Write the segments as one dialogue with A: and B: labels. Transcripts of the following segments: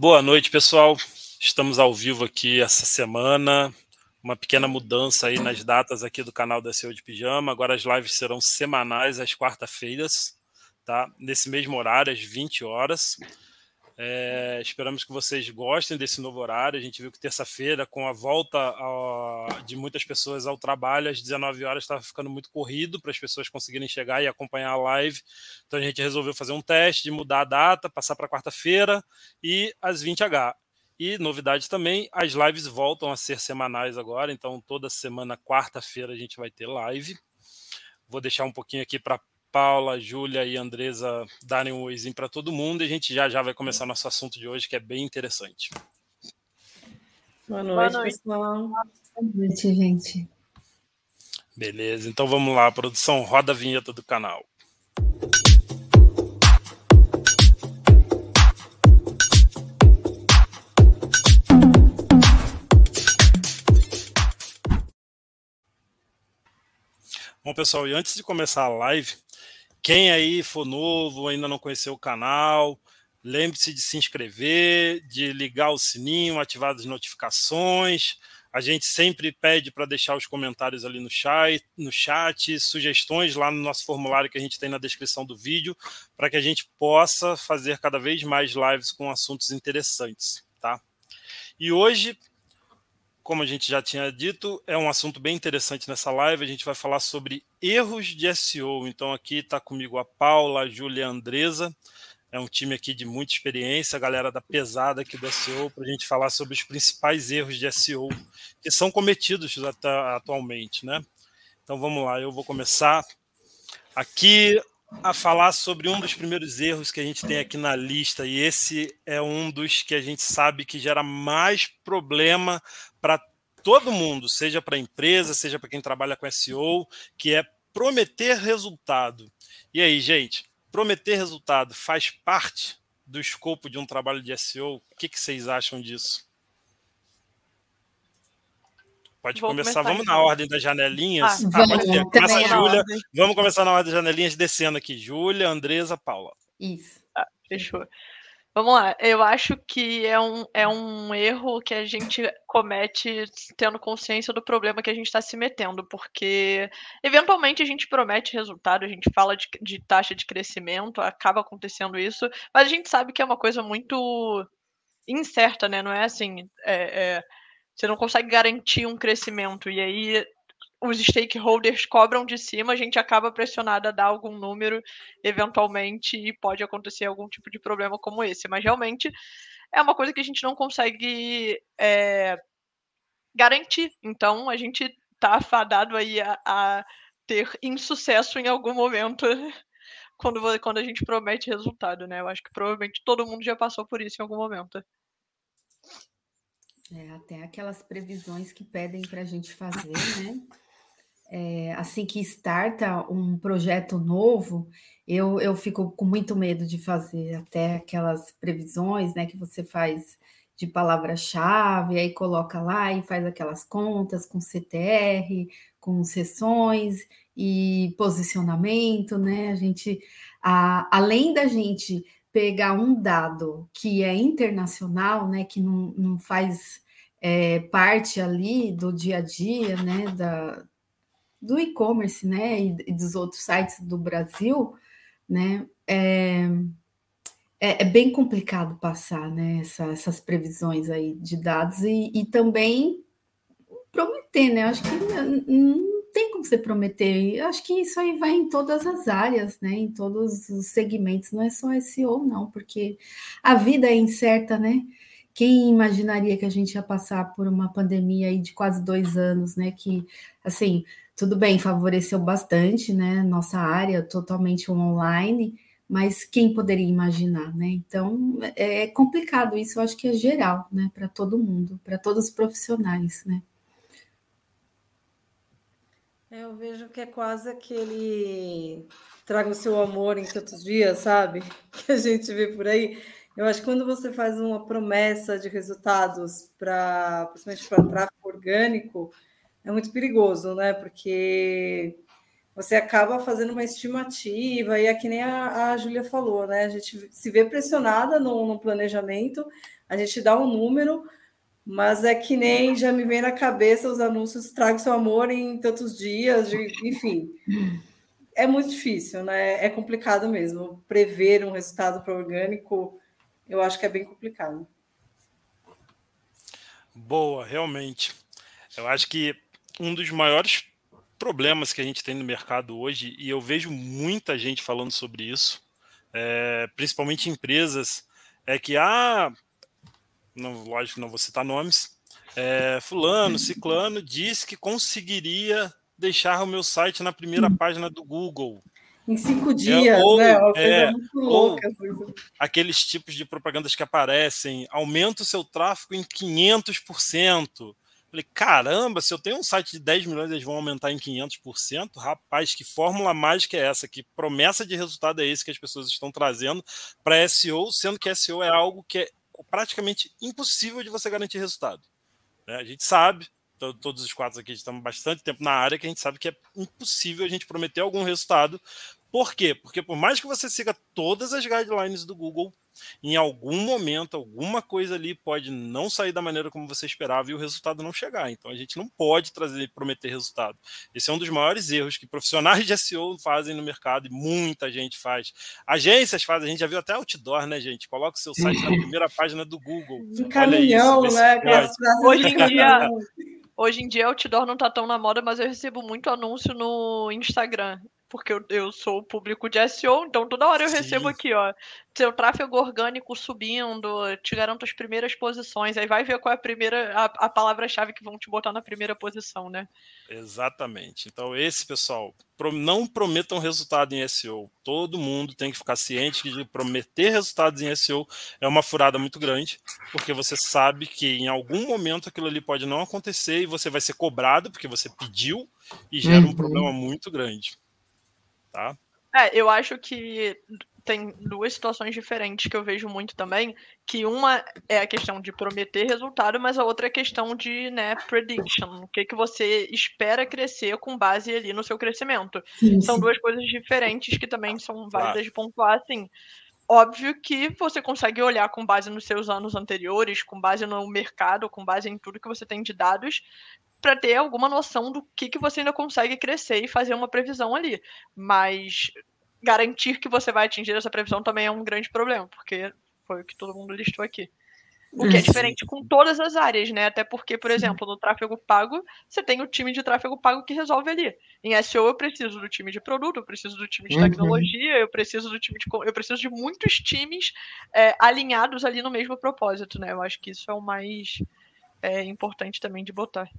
A: Boa noite, pessoal. Estamos ao vivo aqui essa semana. Uma pequena mudança aí nas datas aqui do canal da SEO de Pijama. Agora as lives serão semanais às quarta-feiras, tá? Nesse mesmo horário, às 20 horas. É, esperamos que vocês gostem desse novo horário. A gente viu que terça-feira, com a volta a, de muitas pessoas ao trabalho, às 19 horas estava ficando muito corrido para as pessoas conseguirem chegar e acompanhar a live. Então a gente resolveu fazer um teste de mudar a data, passar para quarta-feira e às 20h. E novidade também, as lives voltam a ser semanais agora, então toda semana, quarta-feira, a gente vai ter live. Vou deixar um pouquinho aqui para Paula, Júlia e Andresa darem um oizinho para todo mundo e a gente já já vai começar nosso assunto de hoje, que é bem interessante.
B: Boa noite, Boa noite. pessoal. Boa noite, gente.
A: Beleza, então vamos lá, produção, roda a vinheta do canal. Bom, pessoal, e antes de começar a live, quem aí for novo, ainda não conheceu o canal, lembre-se de se inscrever, de ligar o sininho, ativar as notificações. A gente sempre pede para deixar os comentários ali no chat, no chat, sugestões lá no nosso formulário que a gente tem na descrição do vídeo, para que a gente possa fazer cada vez mais lives com assuntos interessantes, tá? E hoje como a gente já tinha dito, é um assunto bem interessante nessa live. A gente vai falar sobre erros de SEO. Então, aqui está comigo a Paula, a Júlia e a Andresa. É um time aqui de muita experiência, a galera da pesada aqui do SEO, para a gente falar sobre os principais erros de SEO que são cometidos atualmente, né? Então vamos lá, eu vou começar aqui a falar sobre um dos primeiros erros que a gente tem aqui na lista, e esse é um dos que a gente sabe que gera mais problema para todo mundo, seja para a empresa, seja para quem trabalha com SEO, que é prometer resultado. E aí, gente, prometer resultado faz parte do escopo de um trabalho de SEO? O que, que vocês acham disso? Pode Vou começar, vamos então. na ordem das janelinhas. Ah, ah pode ser. Começa a Júlia. Vamos começar na ordem das janelinhas, descendo aqui. Júlia, Andresa, Paula.
C: Isso. Ah, fechou. Vamos lá, eu acho que é um, é um erro que a gente comete tendo consciência do problema que a gente está se metendo, porque eventualmente a gente promete resultado, a gente fala de, de, taxa de crescimento, acaba acontecendo isso, mas a gente sabe que é uma coisa muito incerta, né? Não é assim, é, é, você não consegue garantir um crescimento, e aí os stakeholders cobram de cima, a gente acaba pressionado a dar algum número eventualmente e pode acontecer algum tipo de problema como esse. Mas realmente é uma coisa que a gente não consegue é, garantir. Então a gente está afadado aí a, a, ter insucesso em algum momento quando, quando a gente promete resultado, né? Eu acho que provavelmente todo mundo já passou por isso em algum momento.
B: É, até aquelas previsões que pedem para a gente fazer, né? é, assim que starta um projeto novo, eu, eu fico com muito medo de fazer até aquelas previsões né, que você faz de palavra-chave, aí coloca lá e faz aquelas contas com CTR, com sessões e posicionamento, né? A gente, a, além da gente pegar um dado que é internacional, né, que não, não faz é, parte ali do dia a dia, né, da, do e-commerce, né, e, dos outros sites do Brasil, né, é, é, é bem complicado passar, né, essa, essas previsões aí de dados e, e também prometer, né, acho que não tem como você prometer, acho que isso aí vai em todas as áreas, né, em todos os segmentos, não é só SEO, não, porque a vida é incerta, né, quem imaginaria que a gente ia passar por uma pandemia aí de quase dois anos, né? Que, assim, tudo bem, favoreceu bastante, né? Nossa área totalmente online, mas quem poderia imaginar, né? Então é, é complicado isso, eu acho que é geral, né? Para todo mundo, para todos os profissionais, né?
D: É, eu vejo que é quase aquele traga o seu amor em tantos dias, sabe? Que a gente vê por aí. Eu acho que quando você faz uma promessa de resultados para, principalmente para tráfego orgânico, é muito perigoso, né? Porque você acaba fazendo uma estimativa, e é que nem a, a Júlia falou, né? A gente se vê pressionada no, no, planejamento, a gente dá um número, mas é que nem já me vem na cabeça os anúncios traga seu amor em tantos dias, de, enfim. É muito difícil, né? É complicado mesmo. Prever um resultado para orgânico, eu acho que é bem complicado.
A: Boa, realmente. Eu acho que um dos maiores problemas que a gente tem no mercado hoje, e eu vejo muita gente falando sobre isso, é, principalmente empresas, é que, ah, não, lógico não vou citar nomes, é, fulano, ciclano, disse que conseguiria deixar o meu site na primeira hum. página do Google.
D: Em cinco é, dias, é, ou, né? Uma coisa
A: é, muito louca. Assim. Aqueles tipos de propagandas que aparecem, aumenta o seu tráfego em 500%. Falei, caramba, se eu tenho um site de 10 milhões, eles vão aumentar em 500%? Rapaz, que fórmula mágica é essa? Que promessa de resultado é esse que as pessoas estão trazendo para SEO, sendo que SEO é algo que é praticamente impossível de você garantir resultado. Né? A gente sabe, todos os quatro aqui estamos bastante tempo na área, que a gente sabe que é impossível a gente prometer algum resultado. Por quê? Porque por mais que você siga todas as guidelines do Google, em algum momento, alguma coisa ali pode não sair da maneira como você esperava e o resultado não chegar. Então a gente não pode trazer prometer resultado. Esse é um dos maiores erros que profissionais de SEO fazem no mercado e muita gente faz. Agências fazem, a gente já viu até outdoor, né, gente? Coloca o seu site na primeira página do Google.
D: De caminhão, isso, né?
C: Hoje em dia. Hoje em dia, outdoor não tá tão na moda, mas eu recebo muito anúncio no Instagram porque eu, eu sou o público de SEO, então toda hora eu Sim. recebo aqui, ó, seu tráfego orgânico subindo, te garanto as primeiras posições, aí vai ver qual é a primeira, a, a palavra-chave que vão te botar na primeira posição, né?
A: Exatamente. Então, esse, pessoal, não prometam resultado em SEO. Todo mundo tem que ficar ciente de prometer resultados em SEO é uma furada muito grande, porque você sabe que em algum momento aquilo ali pode não acontecer e você vai ser cobrado porque você pediu e gera uhum. um problema muito grande tá?
C: É, eu acho que tem duas situações diferentes que eu vejo muito também, que uma é a questão de prometer resultado, mas a outra é a questão de, né, prediction, o que, que você espera crescer com base ali no seu crescimento. Sim, são sim. duas coisas diferentes que também são válidas claro. de pontuar, assim. Óbvio que você consegue olhar com base nos seus anos anteriores, com base no mercado, com base em tudo que você tem de dados, para ter alguma noção do que, que você ainda consegue crescer e fazer uma previsão ali. Mas garantir que você vai atingir essa previsão também é um grande problema, porque foi o que todo mundo listou aqui. O que é diferente com todas as áreas, né? Até porque, por exemplo, no tráfego pago, você tem o time de tráfego pago que resolve ali. Em SEO eu preciso do time de produto, eu preciso do time de uhum. tecnologia, eu preciso do time de. Eu preciso de muitos times é, alinhados ali no mesmo propósito, né? Eu acho que isso é o mais é, importante também de botar.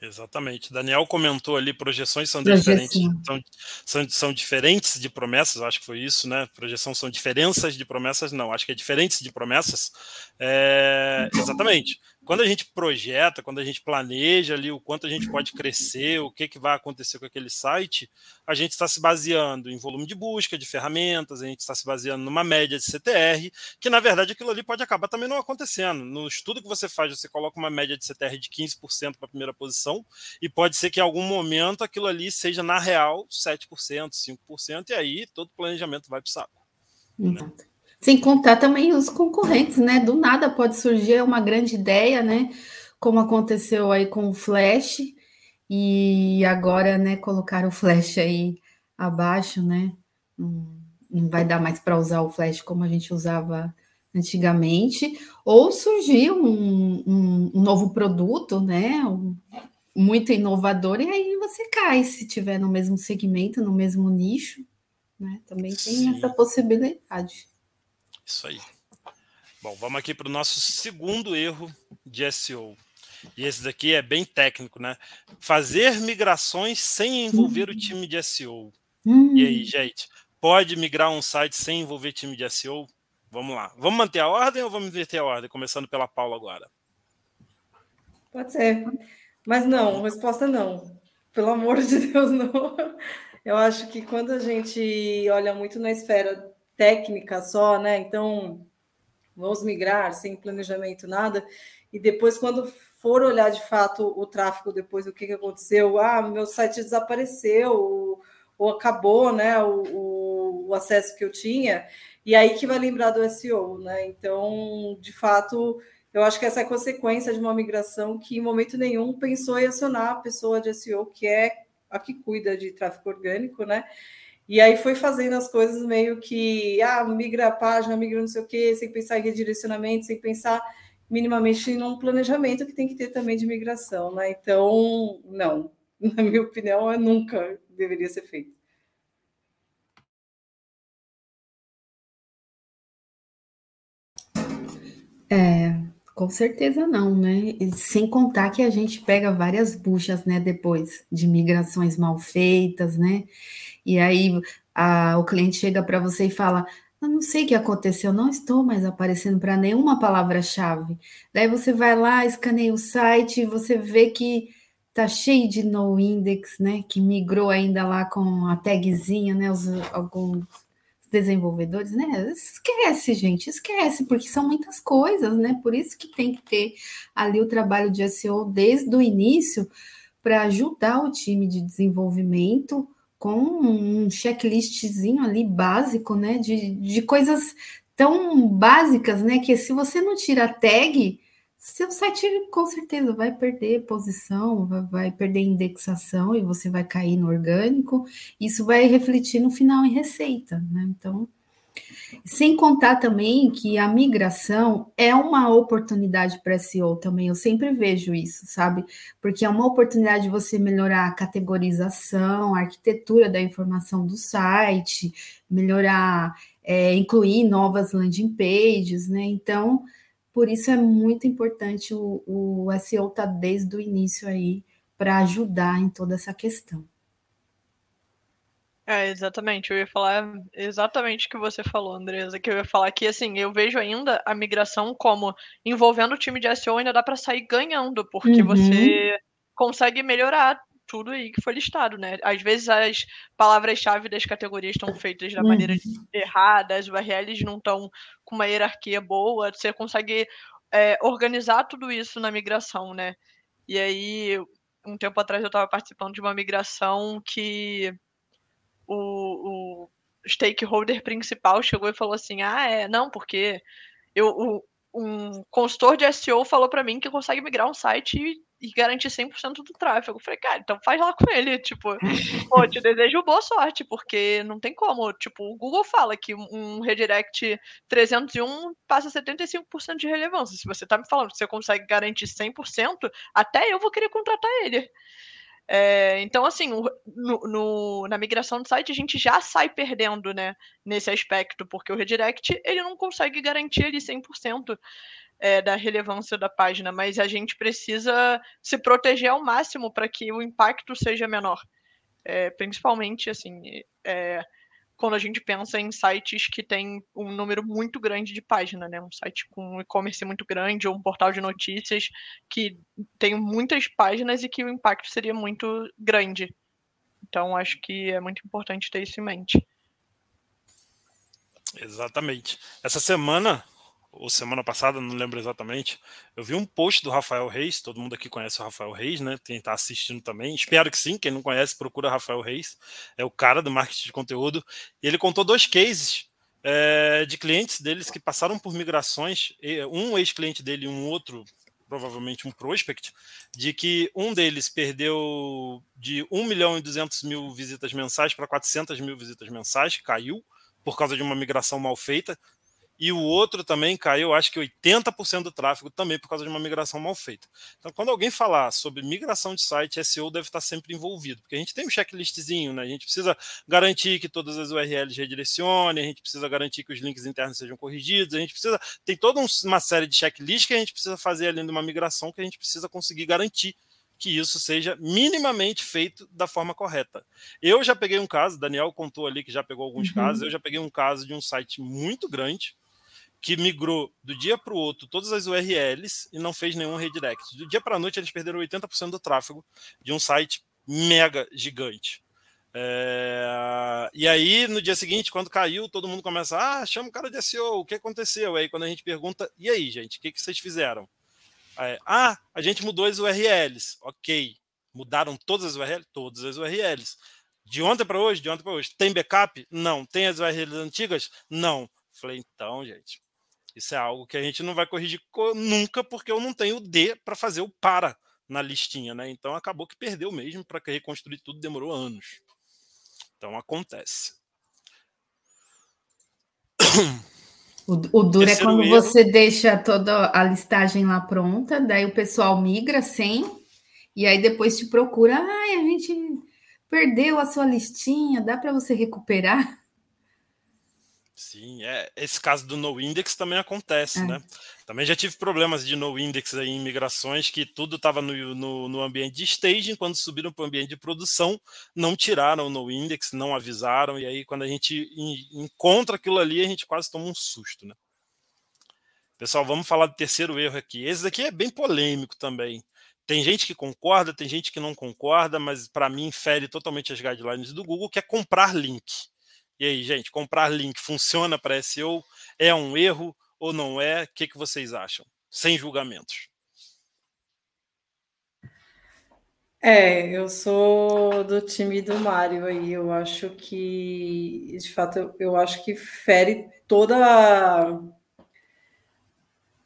A: Exatamente. Daniel comentou ali, projeções são diferentes, são, são, são, diferentes de promessas, acho que foi isso, né? Projeção são diferenças de promessas, não, acho que é diferentes de promessas. É, exatamente quando a gente projeta, quando a gente planeja ali o quanto a gente pode crescer, o que, que vai acontecer com aquele site, a gente está se baseando em volume de busca, de ferramentas, a gente está se baseando numa média de CTR, que na verdade aquilo ali pode acabar também não acontecendo. No estudo que você faz, você coloca uma média de CTR de 15% para a primeira posição, e pode ser que em algum momento aquilo ali seja, na real, 7%, 5%, e aí todo planejamento vai para o saco.
B: Né? Sem contar também os concorrentes, né? Do nada pode surgir uma grande ideia, né? Como aconteceu aí com o Flash, e agora, né, colocar o Flash aí abaixo, né? Não vai dar mais para usar o Flash como a gente usava antigamente, ou surgir um, um, um novo produto, né? Um, muito inovador, e aí você cai se tiver no mesmo segmento, no mesmo nicho, né? Também tem Sim. essa possibilidade.
A: Isso aí. Bom, vamos aqui para o nosso segundo erro de SEO. E esse daqui é bem técnico, né? Fazer migrações sem envolver o time de SEO. E aí, gente, pode migrar um site sem envolver time de SEO? Vamos lá. Vamos manter a ordem ou vamos inverter a ordem? Começando pela Paula agora.
D: Pode ser. Mas não, resposta não. Pelo amor de Deus, não. Eu acho que quando a gente olha muito na esfera técnica só, né? Então, vamos migrar sem planejamento, nada. E depois, quando for olhar de fato o tráfego depois do que, que aconteceu, ah, meu site desapareceu, ou, ou acabou né, o, o, acesso que eu tinha, e aí que vai lembrar do SEO, né? Então, de fato, eu acho que essa é consequência de uma migração que em momento nenhum pensou em acionar a pessoa de SEO, que é a que cuida de tráfego orgânico, né? E aí foi fazendo as coisas meio que, ah, migra a página, migra não sei o quê, sem pensar em redirecionamento, sem pensar minimamente num planejamento que tem que ter também de migração, né? Então, não, na minha opinião, é nunca deveria ser feito.
B: É, com certeza não, né? E sem contar que a gente pega várias buchas, né, depois de migrações mal feitas, né? E aí a, o cliente chega para você e fala: Eu não sei o que aconteceu, não estou mais aparecendo para nenhuma palavra-chave. Daí você vai lá, escaneia o site, você vê que tá cheio de no index, né? Que migrou ainda lá com a tagzinha, né? Os, alguns desenvolvedores, né? Esquece, gente, esquece, porque são muitas coisas, né? Por isso que tem que ter ali o trabalho de SEO desde o início para ajudar o time de desenvolvimento com um checklistzinho ali básico, né? De, de coisas tão básicas, né? Que se você não tira a tag, seu site com certeza vai perder posição, vai, perder indexação e você vai cair no orgânico. Isso vai refletir no final em receita, né? Então, sem contar também que a migração é uma oportunidade para SEO também, eu sempre vejo isso, sabe? Porque é uma oportunidade de você melhorar a categorização, a arquitetura da informação do site, melhorar, é, incluir novas landing pages, né? Então, por isso é muito importante o, o SEO estar tá desde o início aí para ajudar em toda essa questão.
C: É, exatamente. Eu ia falar exatamente o que você falou, Andresa, que eu ia falar que, assim, eu vejo ainda a migração como envolvendo o time de SEO ainda dá para sair ganhando, porque uhum. você consegue melhorar tudo aí que foi listado, né? Às vezes as palavras-chave das categorias estão feitas da maneira errada, as URLs não estão com uma hierarquia boa, você consegue é, organizar tudo isso na migração, né? E aí, um tempo atrás eu estava participando de uma migração que o, o stakeholder principal chegou e falou assim: ah, é, não, porque eu, o, um consultor de SEO falou para mim que consegue migrar um site e, garantir 100% do tráfego. Eu falei, cara, então faz lá com ele. Tipo, pô, te desejo boa sorte, porque não tem como. Tipo, o Google fala que um redirect 301 passa 75% de relevância. Se você tá me falando que você consegue garantir 100%, até eu vou querer contratar ele. É, então, assim, no, no, na migração do site a gente já sai perdendo, né, nesse aspecto, porque o redirect ele não consegue garantir ali 100% é, da relevância da página, mas a gente precisa se proteger ao máximo para que o impacto seja menor. É, principalmente, assim, é, quando a gente pensa em sites que têm um número muito grande de páginas, né? Um site com e-commerce muito grande ou um portal de notícias que tem muitas páginas e que o impacto seria muito grande. Então, acho que é muito importante ter isso em mente.
A: Exatamente. Essa semana ou semana passada, não lembro exatamente, eu vi um post do Rafael Reis, todo mundo aqui conhece o Rafael Reis, né? Quem está assistindo também, espero que sim, quem não conhece, procura Rafael Reis, é o cara do marketing de conteúdo, e ele contou dois cases é, de clientes deles que passaram por migrações, um ex-cliente dele e um outro, provavelmente um prospect, de que um deles perdeu de 1 milhão e 200 mil visitas mensais para 400 mil visitas mensais, caiu, por causa de uma migração mal feita e o outro também caiu, acho que 80% do tráfego também por causa de uma migração mal feita. Então, quando alguém falar sobre migração de site, SEO deve estar sempre envolvido, porque a gente tem um checklistzinho, né? A gente precisa garantir que todas as URLs redirecionem, a gente precisa garantir que os links internos sejam corrigidos, a gente precisa. Tem toda uma série de checklists que a gente precisa fazer além de uma migração que a gente precisa conseguir garantir que isso seja minimamente feito da forma correta. Eu já peguei um caso, Daniel contou ali que já pegou alguns uhum. casos, eu já peguei um caso de um site muito grande, que migrou do dia para o outro todas as URLs e não fez nenhum redirect. Do dia para a noite, eles perderam 80% do tráfego de um site mega gigante. É... E aí, no dia seguinte, quando caiu, todo mundo começa, ah, chama o cara de SEO, o que aconteceu? Aí, quando a gente pergunta, e aí, gente, o que, que vocês fizeram? É, ah, a gente mudou as URLs. Ok. Mudaram todas as URLs? Todas as URLs. De ontem para hoje? De ontem para hoje. Tem backup? Não. Tem as URLs antigas? Não. Falei, então, gente, isso é algo que a gente não vai corrigir nunca, porque eu não tenho o D para fazer o para na listinha, né? Então acabou que perdeu mesmo para reconstruir tudo, demorou anos. Então acontece.
B: O, o duro é quando erro. você deixa toda a listagem lá pronta, daí o pessoal migra sem, e aí depois te procura, ai, a gente perdeu a sua listinha, dá para você recuperar?
A: Sim, é, esse caso do no index também acontece, é. né? Também já tive problemas de no index aí em migrações que tudo estava no, no, no, ambiente de staging, quando subiram para o ambiente de produção, não tiraram o no index, não avisaram, e aí quando a gente encontra aquilo ali, a gente quase toma um susto, né? Pessoal, vamos falar do terceiro erro aqui. Esse daqui é bem polêmico também. Tem gente que concorda, tem gente que não concorda, mas para mim fere totalmente as guidelines do Google, que é comprar link. E aí, gente, comprar link funciona para SEO? É um erro ou não é? O que, que vocês acham? Sem julgamentos.
D: É, eu sou do time do Mário aí. Eu acho que, de fato, eu, eu acho que fere toda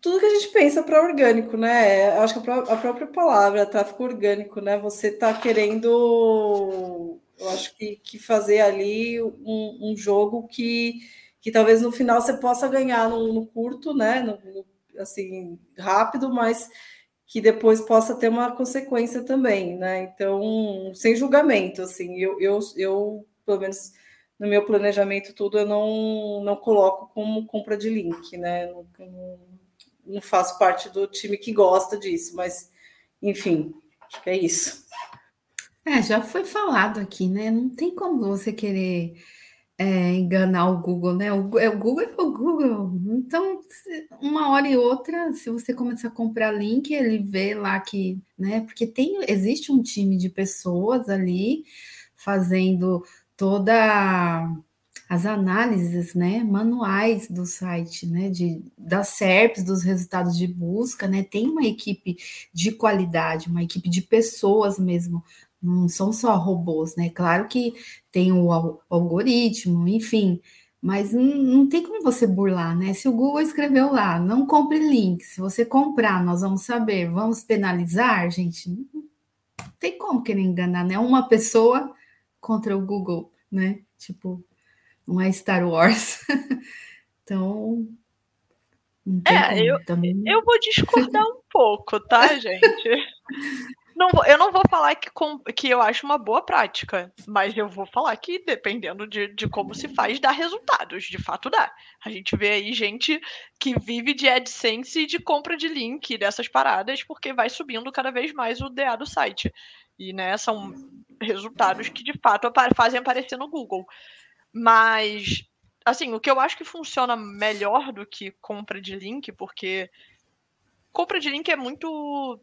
D: tudo que a gente pensa para orgânico, né? Eu acho que a, a, própria palavra tráfico orgânico, né? Você está querendo eu acho que, que fazer ali um, um, jogo que, que talvez no final você possa ganhar no, no curto, né? No, no, assim, rápido, mas que depois possa ter uma consequência também, né? Então, sem julgamento, assim, eu, eu, eu pelo menos no meu planejamento tudo, eu não, não coloco como compra de link, né? Não, não, não faço parte do time que gosta disso, mas enfim, acho que é isso.
B: É, já foi falado aqui, né? Não tem como você querer é, enganar o Google, né? O, é, o Google é o Google. Então, uma hora e outra, se você começar a comprar link, ele vê lá que, né? Porque tem, existe um time de pessoas ali fazendo toda as análises, né, manuais do site, né, de das SERPs, dos resultados de busca, né, tem uma equipe de qualidade, uma equipe de pessoas mesmo não são só robôs, né? Claro que tem o, algoritmo, enfim, mas não, não, tem como você burlar, né? Se o Google escreveu lá, não compre link, se você comprar, nós vamos saber, vamos penalizar, gente? Não tem como querer enganar, né? Uma pessoa contra o Google, né? Tipo, não é Star Wars. então.
C: é, eu, eu vou discordar um pouco, tá, gente? Não, eu não vou falar que, com, que eu acho uma boa prática, mas eu vou falar que, dependendo de, de como se faz, dá resultados. De fato, dá. A gente vê aí gente que vive de AdSense e de compra de link dessas paradas, porque vai subindo cada vez mais o DA do site. E, né, são resultados que, de fato, fazem aparecer no Google. Mas, assim, o que eu acho que funciona melhor do que compra de link, porque compra de link é muito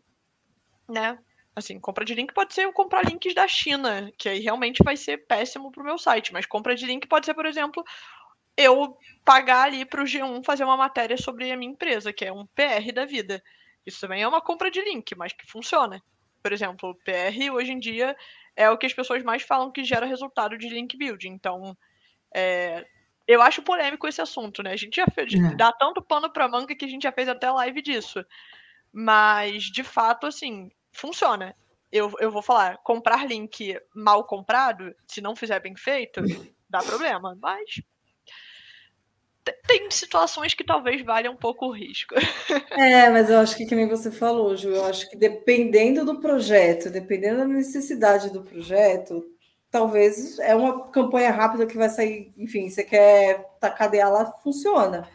C: né? Assim, compra de link pode ser eu comprar links da China, que aí realmente vai ser péssimo para o meu site. Mas compra de link pode ser, por exemplo, eu pagar ali para o G1 fazer uma matéria sobre a minha empresa, que é um PR da vida. Isso também é uma compra de link, mas que funciona. Por exemplo, o PR hoje em dia é o que as pessoas mais falam que gera resultado de link building. Então, é, eu acho polêmico esse assunto, né? A gente já fez, é. dá tanto pano para manga que a gente já fez até live disso. Mas, de fato, assim, funciona. Eu, eu vou falar, comprar link mal comprado, se não fizer bem feito, dá problema. Mas tem situações que talvez valha um pouco o risco.
D: É, mas eu acho que, que nem você falou, Ju, eu acho que dependendo do projeto, dependendo da necessidade do projeto, talvez é uma campanha rápida que vai sair, enfim, você quer tacadear lá, funciona.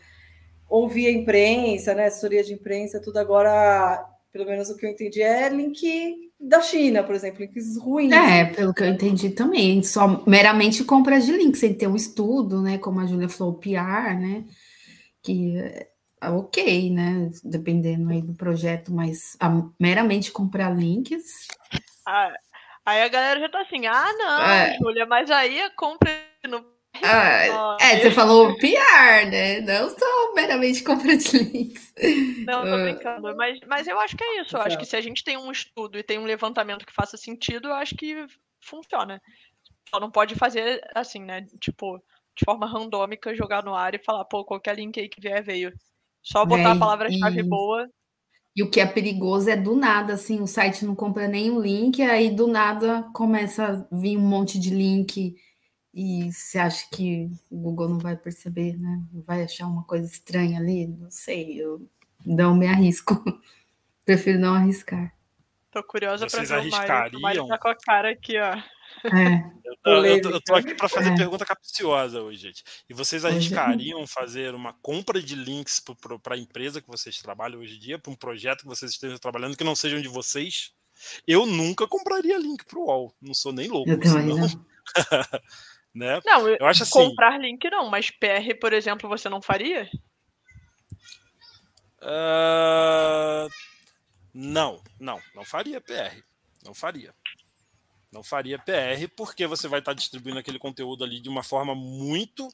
D: Ouvir a imprensa, né, assessoria de imprensa, tudo agora pelo menos o que eu entendi, é link da China, por exemplo, links ruins.
B: É, pelo que eu entendi também, só meramente compra de link, sem ter um estudo, né? Como a Júlia falou, PR, né? Que é ok, né? Dependendo aí do projeto, mas a, meramente comprar links.
C: Ah, aí a galera já tá assim, ah, não, é. Júlia, mas aí a compra no
B: Ah, é, você falou PR, né? Não só meramente compra de links.
C: Não, tô brincando. Mas, mas eu acho que é isso. Eu acho que se a gente tem um estudo e tem um levantamento que faça sentido, eu acho que funciona. Só não pode fazer assim, né? Tipo, de forma randômica, jogar no ar e falar, pô, qualquer link aí que vier veio. Só botar é, a palavra-chave e... boa.
B: E o que é perigoso é do nada, assim, o site não compra nenhum link, aí do nada começa a vir um monte de link e você acha que o Google não vai perceber, né? Vai achar uma coisa estranha ali? Não sei, eu não me arrisco. Prefiro não arriscar.
C: Tô curiosa para ver o Mário. O Mário tá com a cara aqui, ó.
B: É.
A: Eu, tô, eu, tô, eu, tô, aqui para fazer é. pergunta capciosa hoje, gente. E vocês arriscariam fazer uma compra de links para a empresa que vocês trabalham hoje em dia, para um projeto que vocês estejam trabalhando que não sejam de vocês? Eu nunca compraria link para o UOL. Não sou nem louco.
B: Eu também não.
A: né?
C: Não, eu acho assim. Comprar link não, mas PR, por exemplo, você não faria?
A: Uh... Não, não, não faria PR. Não faria. Não faria PR, porque você vai estar distribuindo aquele conteúdo ali de uma forma muito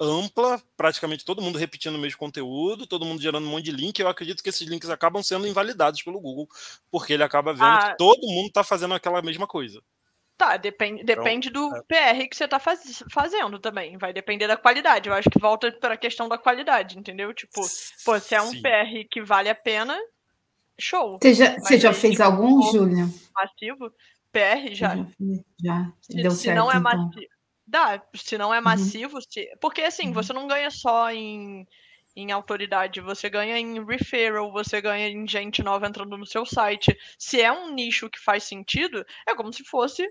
A: ampla, praticamente todo mundo repetindo o mesmo conteúdo, todo mundo gerando um monte de link. Eu acredito que esses links acabam sendo invalidados pelo Google, porque ele acaba vendo ah, que todo mundo está fazendo aquela mesma coisa.
C: Tá, depende, então, depende do é. PR que você está faz, fazendo também. Vai depender da qualidade. Eu acho que volta para a questão da qualidade, entendeu? Tipo, pô, se é um Sim. PR que vale a pena, show.
B: Você já, você já fez algum, Júlia?
C: Massivo? PR já.
B: Já, já.
C: Se,
B: deu
C: se
B: certo,
C: não é
B: então.
C: massivo. Dá, se não é uhum. massivo, uhum. se, porque assim,
B: uhum.
C: você não ganha só em, em autoridade, você ganha em referral, você ganha em gente nova entrando no seu site. Se é um nicho que faz sentido, é como se fosse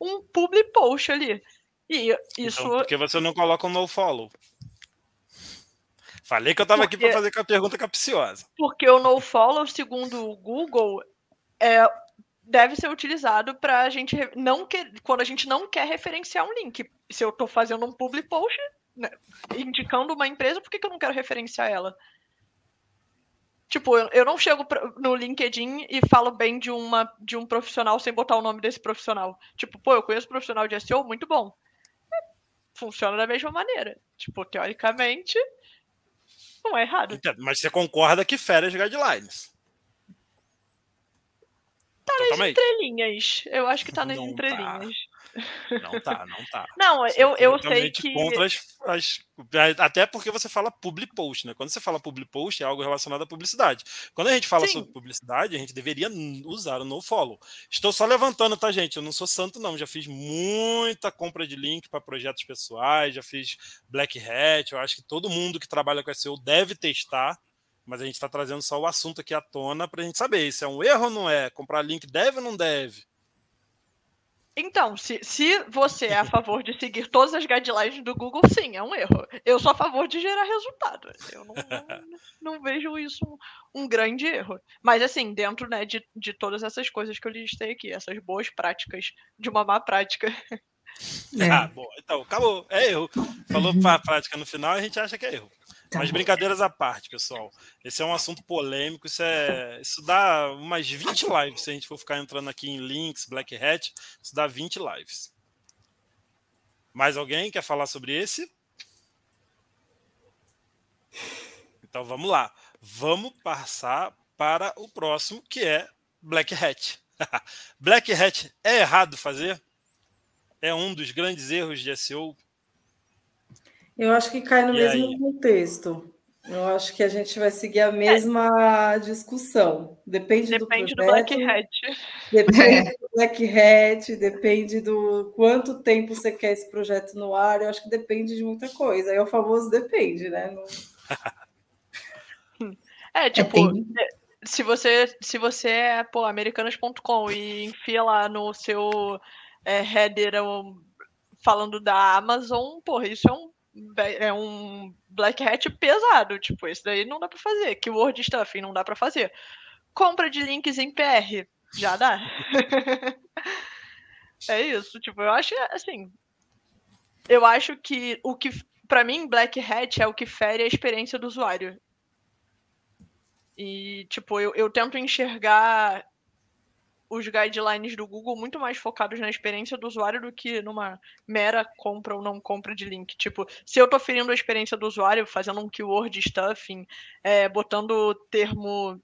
C: um public post ali. E isso. Então,
A: porque você não coloca um nofollow? Falei que eu estava aqui para fazer com a pergunta capciosa.
C: Porque o nofollow, segundo o Google, é deve ser utilizado para a gente não que, quando a gente não quer referenciar um link. Se eu estou fazendo um public post né, indicando uma empresa, por que, que, eu não quero referenciar ela? Tipo, eu, eu não chego pra, no LinkedIn e falo bem de, uma, de um profissional sem botar o nome desse profissional. Tipo, pô, eu conheço um profissional de SEO muito bom. Funciona da mesma maneira. Tipo, teoricamente, não é errado.
A: Mas você concorda que fere as guidelines.
C: Tá nas entrelinhas. Eu acho que tá nas não tá. entrelinhas. Tá.
A: Não tá, não tá.
C: Não, eu, eu sei que.
A: Contra as, as, até porque você fala public post, né? Quando você fala public post, é algo relacionado à publicidade. Quando a gente fala Sim. sobre publicidade, a gente deveria usar o nofollow. Estou só levantando, tá, gente? Eu não sou santo, não. Já fiz muita compra de link para projetos pessoais, já fiz Black Hat. Eu acho que todo mundo que trabalha com SEO deve testar mas a gente está trazendo só o assunto aqui à tona para a gente saber se é um erro ou não é, comprar link deve ou não deve.
C: Então, se, se você é a favor de seguir todas as guidelines do Google, sim, é um erro. Eu sou a favor de gerar resultado. Eu não, não, não vejo isso um, um, grande erro. Mas, assim, dentro né, de, de todas essas coisas que eu listei aqui, essas boas práticas de uma má prática.
A: É. Ah, bom, então, acabou. É erro. Falou para prática no final, a gente acha que é erro. Tá Mas brincadeiras à parte, pessoal. Esse é um assunto polêmico. Isso, é, isso dá umas 20 lives. Se a gente for ficar entrando aqui em links, Black Hat, isso dá 20 lives. Mais alguém quer falar sobre esse? Então vamos lá. Vamos passar para o próximo, que é Black Hat. Black Hat é errado fazer? É um dos grandes erros de SEO
D: eu acho que cai no e mesmo aí? contexto. Eu acho que a gente vai seguir a mesma é. discussão. Depende,
C: depende
D: do,
C: projeto, do Black Hat.
D: Depende do Black Hat, depende do quanto tempo você quer esse projeto no ar. Eu acho que depende de muita coisa. Aí é o famoso depende, né?
C: É, tipo, é, se você se você é pô, americanas.com e enfia lá no seu é, header falando da Amazon, porra, isso é um é um black hat pesado, tipo, esse daí não dá para fazer. Keyword stuffing não dá para fazer. Compra de links em PR, já dá. é isso, tipo, eu acho assim, eu acho que o que para mim black hat é o que fere a experiência do usuário. E tipo, eu, eu tento enxergar os guidelines do Google muito mais focados na experiência do usuário do que numa mera compra ou não compra de link. Tipo, se eu estou ferindo a experiência do usuário, fazendo um keyword stuffing, é, botando o termo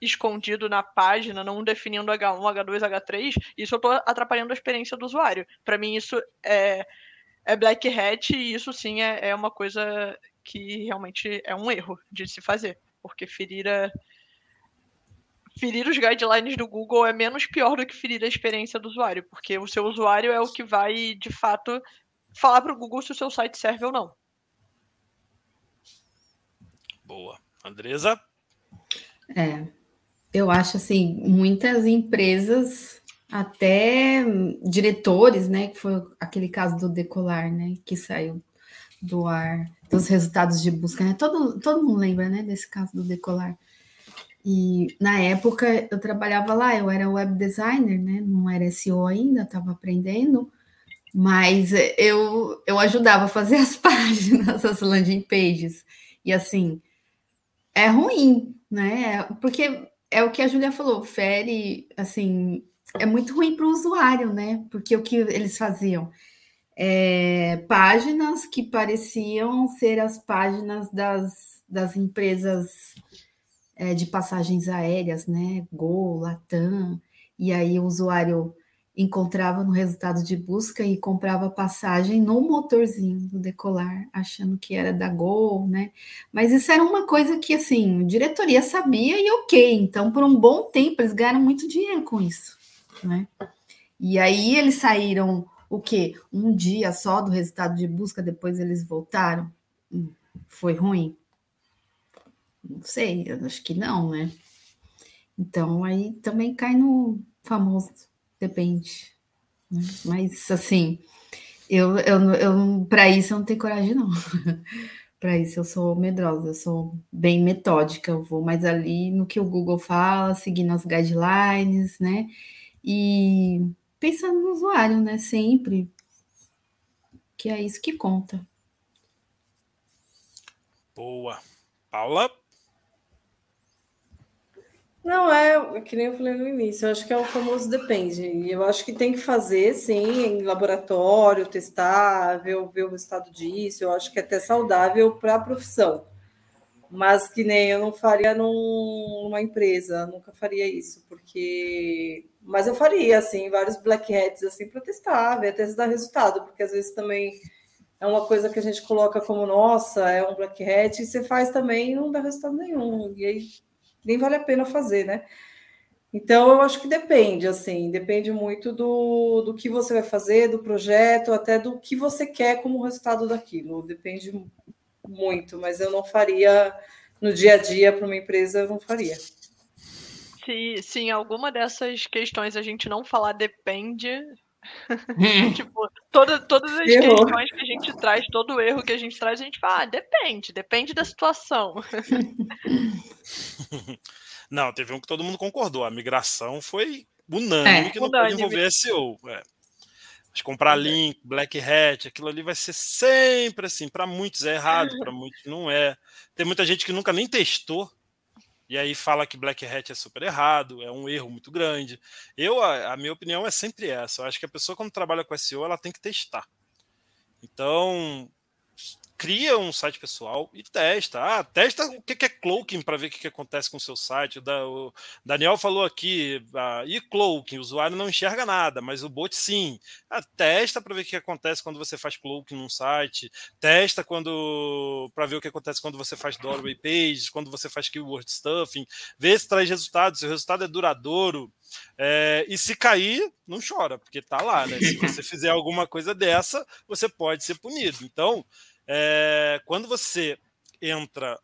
C: escondido na página, não definindo H1, H2, H3, isso eu estou atrapalhando a experiência do usuário. Para mim, isso é, é black hat e isso sim é, é uma coisa que realmente é um erro de se fazer, porque ferir a ferir os guidelines do Google é menos pior do que ferir a experiência do usuário, porque o seu usuário é o que vai, de fato, falar para o Google se o seu site serve ou não.
A: Boa. Andresa?
B: É, eu acho assim, muitas empresas, até diretores, né, que foi aquele caso do Decolar, né, que saiu do ar, dos resultados de busca, né, todo, todo mundo lembra, né, desse caso do Decolar. E na época eu trabalhava lá, eu era web designer, né? Não era SEO ainda, estava aprendendo, mas eu, eu ajudava a fazer as páginas, as landing pages. E assim, é ruim, né? Porque é o que a Julia falou, fere, assim, é muito ruim para o usuário, né? Porque o que eles faziam? É, páginas que pareciam ser as páginas das, das empresas é, de passagens aéreas, né? Gol, Latam, e aí o usuário encontrava no resultado de busca e comprava passagem no motorzinho do decolar, achando que era da Gol, né? Mas isso era uma coisa que, assim, a diretoria sabia e ok. Então, por um bom tempo, eles ganharam muito dinheiro com isso, né? E aí eles saíram, o quê? Um dia só do resultado de busca, depois eles voltaram. Hum, foi ruim? Não sei, eu acho que não, né? Então aí também cai no famoso depende. Né? Mas assim, eu, eu, eu para isso eu não tenho coragem, não. para isso eu sou medrosa, eu sou bem metódica, eu vou mais ali no que o Google fala, seguindo as guidelines, né? E pensando no usuário, né? Sempre. Que é isso que conta.
A: Boa. Paula?
D: Não, é que nem eu falei no início, eu acho que é o famoso depende. Eu acho que tem que fazer, sim, em laboratório, testar, ver, ver o resultado disso. Eu acho que é até saudável para a profissão. Mas que nem eu não faria num, numa empresa, nunca faria isso, porque. Mas eu faria, assim, vários black hats, assim, para testar, ver até se dá resultado, porque às vezes também é uma coisa que a gente coloca como nossa, é um black hat, e você faz também e não dá resultado nenhum. E aí nem vale a pena fazer, né? Então, eu acho que depende, assim, depende muito do, do que você vai fazer, do projeto, até do que você quer como resultado daquilo. Depende muito, mas eu não faria no dia a dia para uma empresa, eu não faria.
C: Se, se em alguma dessas questões a gente não falar depende, tipo, toda, todas as erro. questões que a gente traz, todo o erro que a gente traz, a gente fala, ah, depende, depende da situação.
A: Não, teve um que todo mundo concordou. A migração foi unânime é, que não unânime. pode envolver SEO. É. Mas comprar link, black hat, aquilo ali vai ser sempre assim. Para muitos é errado, para muitos não é. Tem muita gente que nunca nem testou e aí fala que Black Hat é super errado, é um erro muito grande. Eu, a, a minha opinião é sempre essa. Eu acho que a pessoa, quando trabalha com SEO, ela tem que testar. Então, cria um site pessoal e testa. Ah, testa o que é cloaking para ver o que acontece com o seu site. O Daniel falou aqui, ah, e cloaking, o usuário não enxerga nada, mas o bot sim. Ah, testa para ver o que acontece quando você faz cloaking num site. Testa quando para ver o que acontece quando você faz doorway pages, quando você faz keyword stuffing. Vê se traz resultados, se o resultado é duradouro. É, e se cair, não chora, porque tá lá, né? Se você fizer alguma coisa dessa, você pode ser punido. Então, é, quando você entra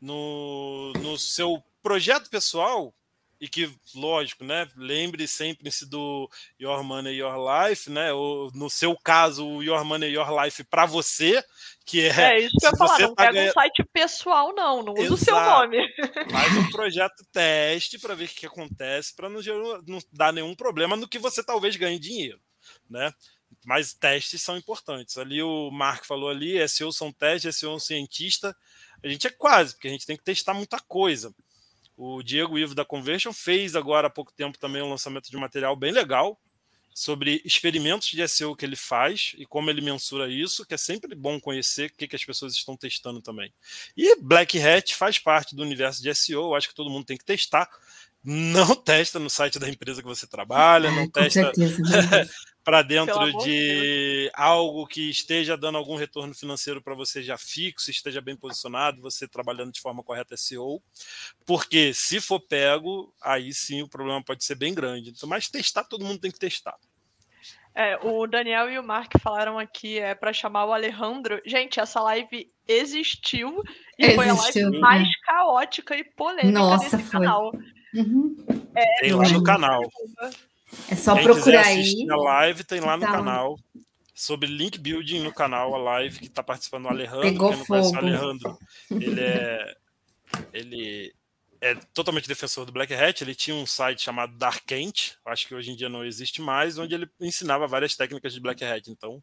A: no, no seu projeto pessoal, e que, lógico, né? Lembre sempre-se do Your Money, Your Life, né? Ou, no seu caso, o Your Money, Your Life para você, que é.
C: É isso que eu ia falar, não tá pega ganha... um site pessoal, não, não usa o seu nome.
A: Faz um projeto teste para ver o que acontece, para não, não dar nenhum problema no que você talvez ganhe dinheiro, né? Mas testes são importantes. Ali o Mark falou ali, SEO são testes, SEO é um cientista. A gente é quase, porque a gente tem que testar muita coisa. O Diego Ivo da Conversion fez agora há pouco tempo também um lançamento de material bem legal sobre experimentos de SEO que ele faz e como ele mensura isso, que é sempre bom conhecer o que, que as pessoas estão testando também. E Black Hat faz parte do universo de SEO, acho que todo mundo tem que testar. Não testa no site da empresa que você trabalha, não testa para dentro de algo que esteja dando algum retorno financeiro para você já fixo, esteja bem posicionado, você trabalhando de forma correta SEO, porque se for pego, aí sim o problema pode ser bem grande. Então, mas testar todo mundo tem que testar.
C: É, o Daniel e o Mark falaram aqui é para chamar o Alejandro. Gente, essa live existiu e existiu, foi a live né? mais caótica e polêmica
B: Nossa,
C: desse foi. canal.
B: Uhum.
A: É, tem lá no canal.
B: É só Quem procurar aí.
A: A live tem lá no tá canal. Sobre link building no canal, a live que está participando o Alejandro.
B: Pegou Quem não fogo. conhece o
A: Alejandro, ele é. Ele é totalmente defensor do Black Hat. Ele tinha um site chamado Darkent, acho que hoje em dia não existe mais, onde ele ensinava várias técnicas de Black Hat. Então,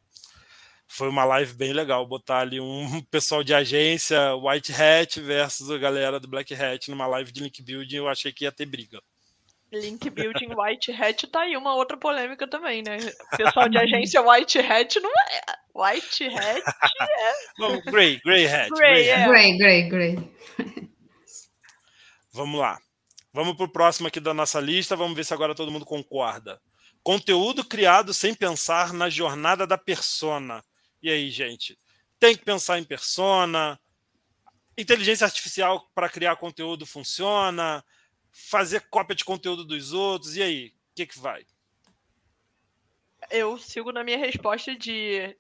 A: foi uma live bem legal botar ali um pessoal de agência White Hat versus a galera do Black Hat numa live de link building. Eu achei que ia ter briga.
C: Link Building White Hat tá aí uma outra polêmica também, né? Pessoal de agência White Hat não é. White Hat é.
A: Não, Grey, Grey Hat.
B: Grey, é. Grey, Grey, Grey.
A: Vamos lá. Vamos pro próximo aqui da nossa lista. Vamos ver se agora todo mundo concorda. Conteúdo criado sem pensar na jornada da persona. E aí, gente? Tem que pensar em persona. Inteligência artificial para criar conteúdo funciona fazer cópia de conteúdo dos outros. E aí, o que, que vai?
C: Eu sigo na minha resposta de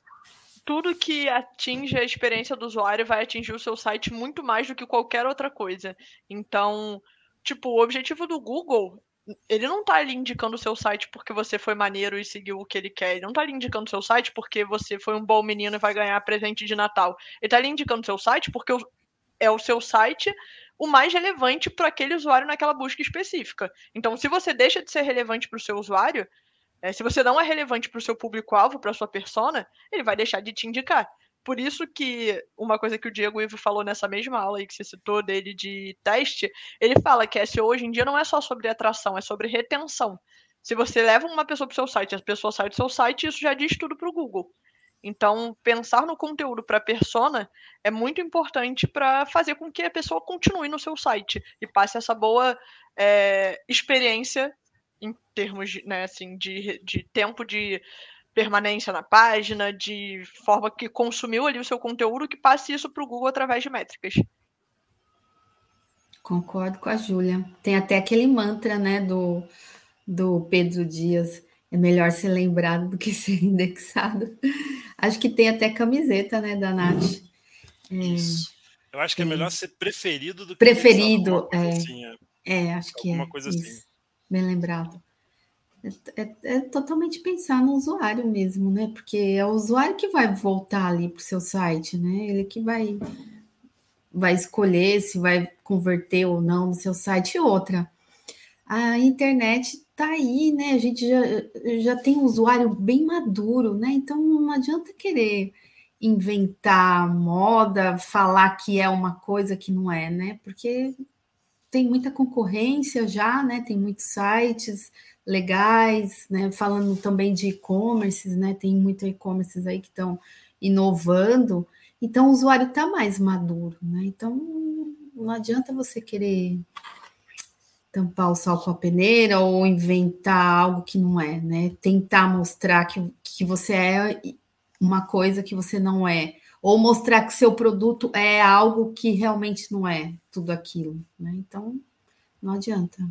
C: tudo que atinge a experiência do usuário vai atingir o seu site muito mais do que qualquer outra coisa. Então, tipo, o objetivo do Google, ele não tá ali indicando o seu site porque você foi maneiro e seguiu o que ele quer. Ele não tá ali indicando o seu site porque você foi um bom menino e vai ganhar presente de Natal. Ele tá ali indicando o seu site porque é o seu site o mais relevante para aquele usuário naquela busca específica. Então, se você deixa de ser relevante para o seu usuário, é, se você não é relevante para o seu público-alvo, para a sua persona, ele vai deixar de te indicar. Por isso que uma coisa que o Diego Ivo falou nessa mesma aula aí que você citou dele de teste, ele fala que SEO hoje em dia não é só sobre atração, é sobre retenção. Se você leva uma pessoa para o seu site, as pessoas saem do seu site, isso já diz tudo para o Google. Então, pensar no conteúdo para a persona é muito importante para fazer com que a pessoa continue no seu site e passe essa boa é, experiência em termos de, né, assim, de, de tempo de permanência na página, de forma que consumiu ali o seu conteúdo, que passe isso para o Google através de métricas.
B: Concordo com a Júlia. Tem até aquele mantra, né, do, do Pedro Dias é melhor ser lembrado do que ser indexado. Acho que tem até camiseta, né, da Nath.
A: Isso. É, Eu acho que é, é melhor ser preferido do que
B: preferido. É, assim,
A: é,
B: é, acho que
A: é.
B: Coisa
A: isso. Assim.
B: Bem lembrado. É, é, é, totalmente pensar no usuário mesmo, né? Porque é o usuário que vai voltar ali para o seu site, né? Ele que vai vai escolher se vai converter ou não no seu site. E outra, a internet tá aí, né? A gente já, já tem um usuário bem maduro, né? Então não adianta querer inventar moda, falar que é uma coisa que não é, né? Porque tem muita concorrência já, né? Tem muitos sites legais, né? Falando também de e-commerces, né? Tem muitos e-commerces aí que estão inovando. Então o usuário está mais maduro, né? Então não adianta você querer tampar o sal com a peneira ou inventar algo que não é, né? Tentar mostrar que, que você é uma coisa que você não é, ou mostrar que seu produto é algo que realmente não é tudo aquilo, né? Então, não adianta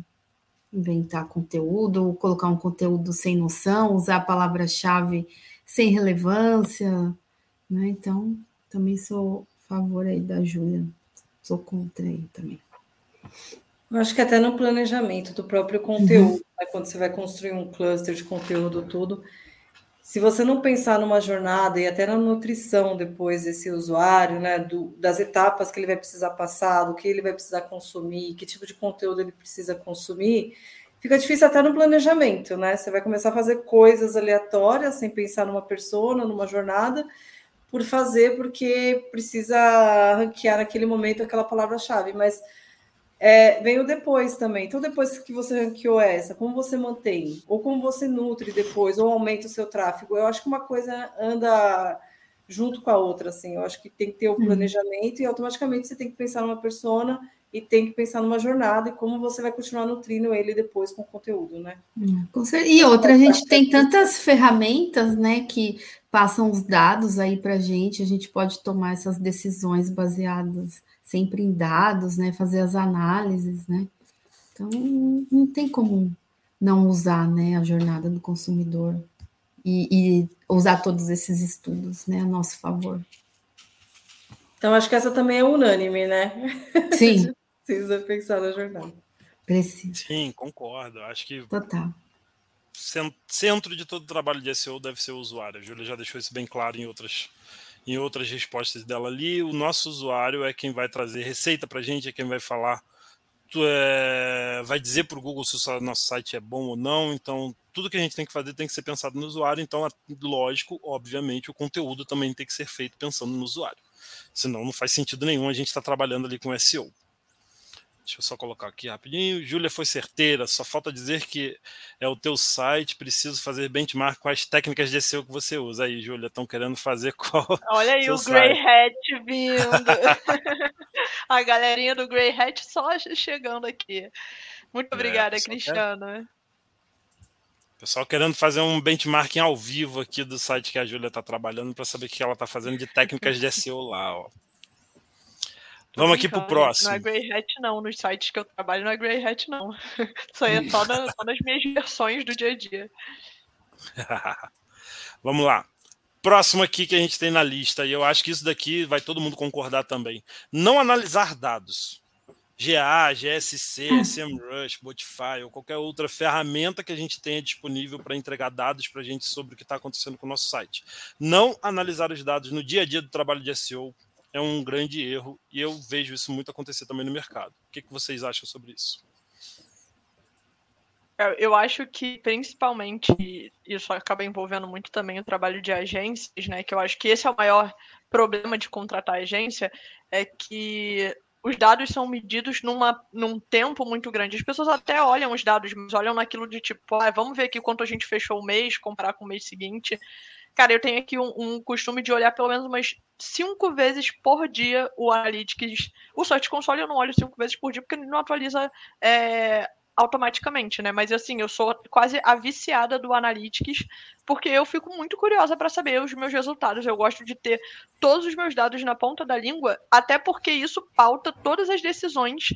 B: inventar conteúdo, colocar um conteúdo sem noção, usar a palavra-chave sem relevância, né? Então, também sou a favor aí da Júlia, sou contra aí também.
D: Eu acho que até no planejamento do próprio conteúdo, uhum. né, quando você vai construir um cluster de conteúdo, tudo, se você não pensar numa jornada e até na nutrição depois desse usuário, né, do, das etapas que ele vai precisar passar, do que ele vai precisar consumir, que tipo de conteúdo ele precisa consumir, fica difícil até no planejamento, né? Você vai começar a fazer coisas aleatórias sem pensar numa persona, numa jornada, por fazer porque precisa ranquear naquele momento aquela palavra-chave, mas é, vem o depois também. Então, depois que você ranqueou essa, como você mantém? Ou como você nutre depois, ou aumenta o seu tráfego? Eu acho que uma coisa anda junto com a outra, assim. Eu acho que tem que ter o uhum. planejamento e automaticamente você tem que pensar numa persona e tem que pensar numa jornada e como você vai continuar nutrindo ele depois com conteúdo, né?
B: Hum, e outra, a gente tem tantas ferramentas, né, que passam os dados aí para a gente, a gente pode tomar essas decisões baseadas sempre em dados, né, fazer as análises, né? Então, não tem como não usar, né, a jornada do consumidor e, e usar todos esses estudos, né, a nosso favor.
D: Então, acho que essa também é unânime, né?
B: Sim.
D: Precisa pensar na jornada.
B: Precisa.
A: Sim, concordo. Acho que.
B: Total.
A: Centro de todo o trabalho de SEO deve ser o usuário. A Júlia já deixou isso bem claro em outras, em outras respostas dela ali. O nosso usuário é quem vai trazer receita para a gente, é quem vai falar, é, vai dizer para o Google se o nosso site é bom ou não. Então, tudo que a gente tem que fazer tem que ser pensado no usuário. Então, lógico, obviamente, o conteúdo também tem que ser feito pensando no usuário. Senão, não faz sentido nenhum a gente estar tá trabalhando ali com SEO. Deixa eu só colocar aqui rapidinho. Júlia foi certeira, só falta dizer que é o teu site, preciso fazer benchmark com as técnicas de SEO que você usa. Aí, Júlia, estão querendo fazer qual?
C: Olha aí o. Grey Hat vindo. A galerinha do Grey Hat só chegando aqui. Muito é, obrigada, é, Cristiano. Quer...
A: Pessoal querendo fazer um benchmarking ao vivo aqui do site que a Júlia está trabalhando para saber o que ela está fazendo de técnicas de SEO lá. Ó. Vamos aqui para o próximo.
C: Não é Grey Hat, não. Nos sites que eu trabalho não é Grey Hat, não. Isso aí é só, na, só nas minhas versões do dia a dia.
A: Vamos lá. Próximo aqui que a gente tem na lista, e eu acho que isso daqui vai todo mundo concordar também. Não analisar dados. GA, GSC, SEMrush, Botify ou qualquer outra ferramenta que a gente tenha disponível para entregar dados para a gente sobre o que está acontecendo com o nosso site. Não analisar os dados no dia a dia do trabalho de SEO é um grande erro e eu vejo isso muito acontecer também no mercado. O que, que vocês acham sobre isso?
C: É, eu acho que principalmente isso acaba envolvendo muito também o trabalho de agências, né? Que eu acho que esse é o maior problema de contratar agência, é que os dados são medidos numa, num tempo muito grande. As pessoas até olham os dados, mas olham naquilo de tipo, ah, vamos ver aqui quanto a gente fechou o mês, comparar com o mês seguinte. Cara, eu tenho aqui um, um, costume de olhar pelo menos umas cinco vezes por dia o Analytics. O Search Console eu não olho cinco vezes por dia porque não atualiza é, automaticamente, né? Mas assim, eu sou quase a viciada do Analytics porque eu fico muito curiosa para saber os meus resultados. Eu gosto de ter todos os meus dados na ponta da língua, até porque isso pauta todas as decisões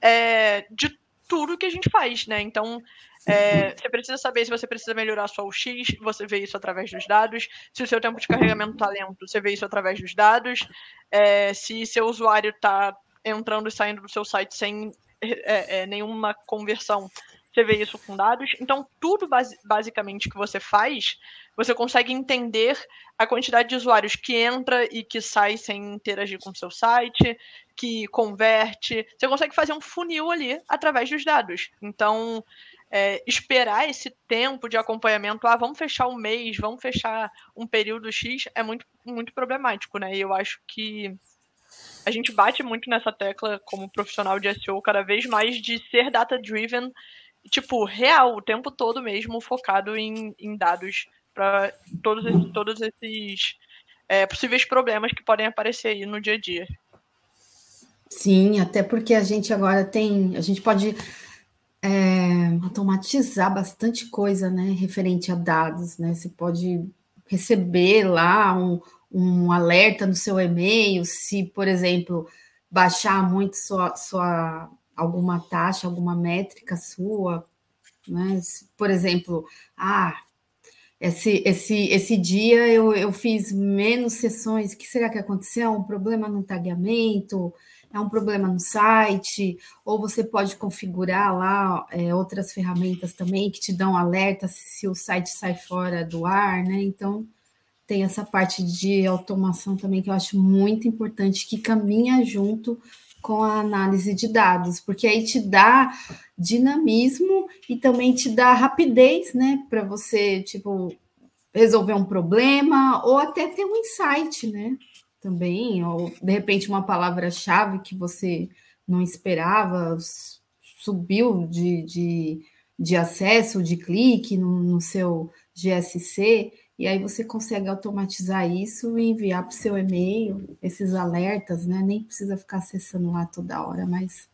C: é, de tudo que a gente faz, né? Então, é, você precisa saber se você precisa melhorar sua UX, você vê isso através dos dados. Se o seu tempo de carregamento está lento, você vê isso através dos dados. É, se seu usuário está entrando e saindo do seu site sem é, é, nenhuma conversão, você vê isso com dados. Então, tudo base, basicamente que você faz, você consegue entender a quantidade de usuários que entra e que sai sem interagir com o seu site, que converte. Você consegue fazer um funil ali através dos dados. Então, é, esperar esse tempo de acompanhamento, ah, vamos fechar um mês, vamos fechar um período X, é muito, muito problemático, né? E eu acho que a gente bate muito nessa tecla como profissional de SEO cada vez mais de ser data-driven, tipo, real, o tempo todo mesmo, focado em, em dados para todos esses, todos esses é, possíveis problemas que podem aparecer aí no dia a dia.
B: Sim, até porque a gente agora tem, a gente pode é, automatizar bastante coisa, né, referente a dados, né? Você pode receber lá um, um alerta no seu e-mail, se, por exemplo, baixar muito sua, sua alguma taxa, alguma métrica sua, né? Por exemplo, ah, esse, esse, esse dia eu, eu fiz menos sessões, o que será que aconteceu? Um problema no tagueamento? É um problema no site, ou você pode configurar lá é, outras ferramentas também que te dão alerta se o site sai fora do ar, né? Então tem essa parte de automação também que eu acho muito importante, que caminha junto com a análise de dados, porque aí te dá dinamismo e também te dá rapidez, né, para você, tipo, resolver um problema ou até ter um insight, né? Também, ou de repente uma palavra-chave que você não esperava, subiu de, de, de acesso, de clique no, no seu GSC, e aí você consegue automatizar isso e enviar para o seu e-mail esses alertas, né? Nem precisa ficar acessando lá toda hora, mas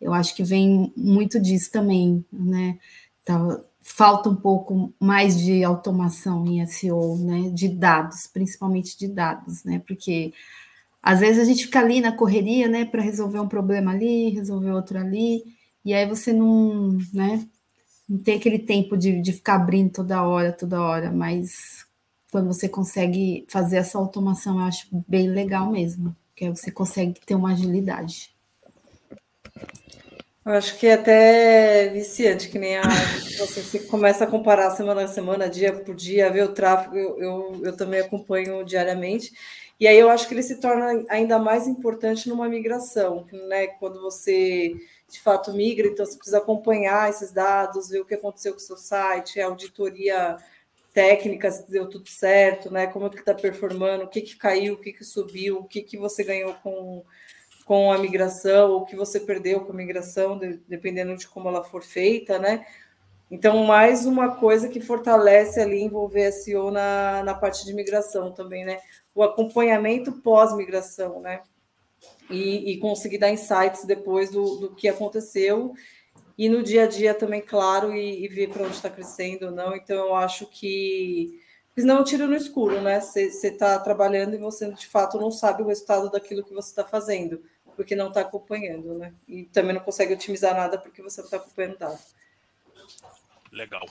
B: eu acho que vem muito disso também, né? Tá, falta um pouco mais de automação em SEO, né? De dados, principalmente de dados, né? Porque às vezes a gente fica ali na correria, né? Para resolver um problema ali, resolver outro ali, e aí você não, né? Não tem aquele tempo de, de ficar abrindo toda hora, toda hora, mas quando você consegue fazer essa automação, eu acho bem legal mesmo, que aí você consegue ter uma agilidade.
D: Eu acho que é até viciante, que nem a você começa a comparar semana a semana, dia por dia, ver o tráfego, eu, eu, eu, também acompanho diariamente, e aí eu acho que ele se torna ainda mais importante numa migração, né? Quando você de fato migra, então você precisa acompanhar esses dados, ver o que aconteceu com o seu site, a auditoria técnica, se deu tudo certo, né? Como é que está performando, o que, que caiu, o que, que subiu, o que, que você ganhou com, com a migração, o que você perdeu com a migração, de, dependendo de como ela for feita, né? Então, mais uma coisa que fortalece ali envolver SEO na, na parte de migração também, né? O acompanhamento pós-migração, né? e, e conseguir dar insights depois do, do que aconteceu e no dia a dia também, claro, e, e ver para onde está crescendo ou não. Então, eu acho que. Senão não tiro no escuro, né? Você está trabalhando e você de fato não sabe o resultado daquilo que você está fazendo, porque não está acompanhando, né? E também não consegue otimizar nada porque você não está acompanhando nada.
A: Legal,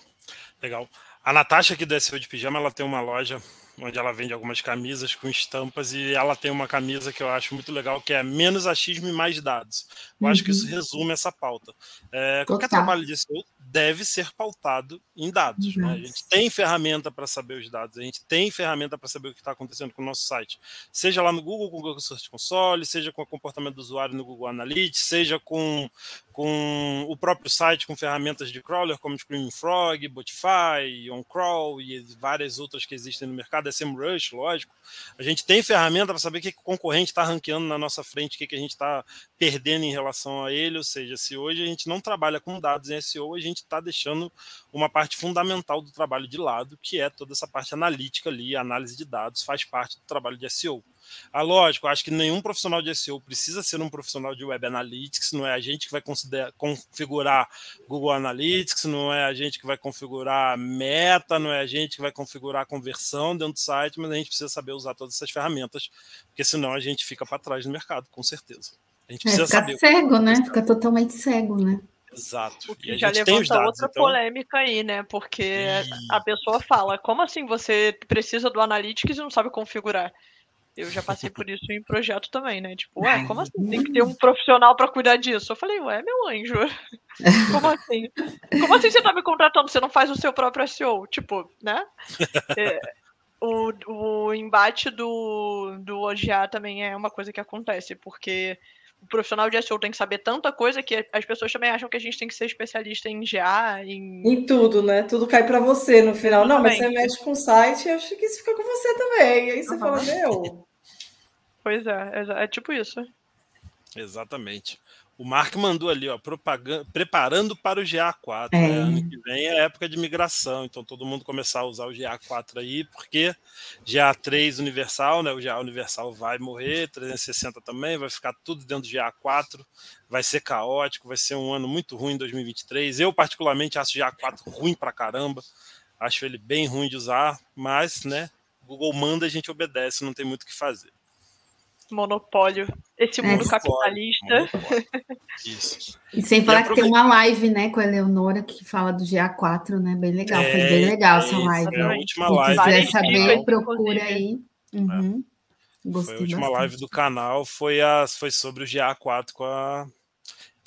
A: legal. A Natasha aqui do SEO de Pijama, ela tem uma loja onde ela vende algumas camisas com estampas e ela tem uma camisa que eu acho muito legal, que é menos achismo e mais dados. Eu uhum. acho que isso uhum. resume essa pauta. É, qualquer trabalho de SEO deve ser pautado em dados. Né? A gente tem ferramenta para saber os dados, a gente tem ferramenta para saber o que está acontecendo com o nosso site. Seja lá no Google com o Google Search Console, seja com o comportamento do usuário no Google Analytics, seja com, com o próprio site com ferramentas de crawler como Screaming Frog, Botify, OnCrawl e várias outras que existem no mercado, SEMrush, lógico. A gente tem ferramenta para saber o que, que o concorrente está ranqueando na nossa frente, o que, que a gente está perdendo em relação a ele, ou seja, se hoje a gente não trabalha com dados em SEO, a gente está deixando uma parte fundamental do trabalho de lado, que é toda essa parte analítica ali, análise de dados, faz parte do trabalho de SEO. Ah, lógico, acho que nenhum profissional de SEO precisa ser um profissional de Web Analytics, não é a gente que vai configurar Google Analytics, não é a gente que vai configurar meta, não é a gente que vai configurar a conversão dentro do site, mas a gente precisa saber usar todas essas ferramentas, porque senão a gente fica para trás no mercado, com certeza. A gente
B: é, precisa é, fica saber. cego, né? Fica totalmente cego, né?
A: Exato.
C: O que já levanta dados, outra então... polêmica aí, né? Porque e... a pessoa fala, como assim você precisa do Analytics e não sabe configurar? Eu já passei por isso em projeto também, né? Tipo, ué, como assim? Tem que ter um profissional para cuidar disso. Eu falei, ué, meu anjo. Como assim? Como assim você tá me contratando? Você não faz o seu próprio SEO? Tipo, né? É, o, o embate do, do OGA também é uma coisa que acontece, porque o profissional de SEO tem que saber tanta coisa que as pessoas também acham que a gente tem que ser especialista em GA, em...
D: Em tudo, né? Tudo cai para você no final. Não, mas você mexe com o site, eu acho que isso fica com você também. E aí você uhum. fala, meu...
C: Pois é, é, é tipo isso.
A: Exatamente. O Mark mandou ali, ó, propaganda, preparando para o GA4. É. Né? Ano que vem é época de migração, então todo mundo começar a usar o GA4 aí, porque GA3 universal, né? O GA universal vai morrer, 360 também, vai ficar tudo dentro do GA4, vai ser caótico, vai ser um ano muito ruim em 2023. Eu, particularmente, acho o GA4 ruim pra caramba, acho ele bem ruim de usar, mas, né? Google manda, a gente obedece, não tem muito o que fazer
C: monopólio. Esse mundo é, capitalista.
B: Isso. E sem falar que tem uma live, né, com a Eleonora que fala do GA4, né? Bem legal. É, Foi bem legal essa live.
A: É a última live.
B: Se quiser saber, procura aí. Uhum.
A: Gostei foi a última bastante. live do canal, foi, a, foi sobre o GA4 com a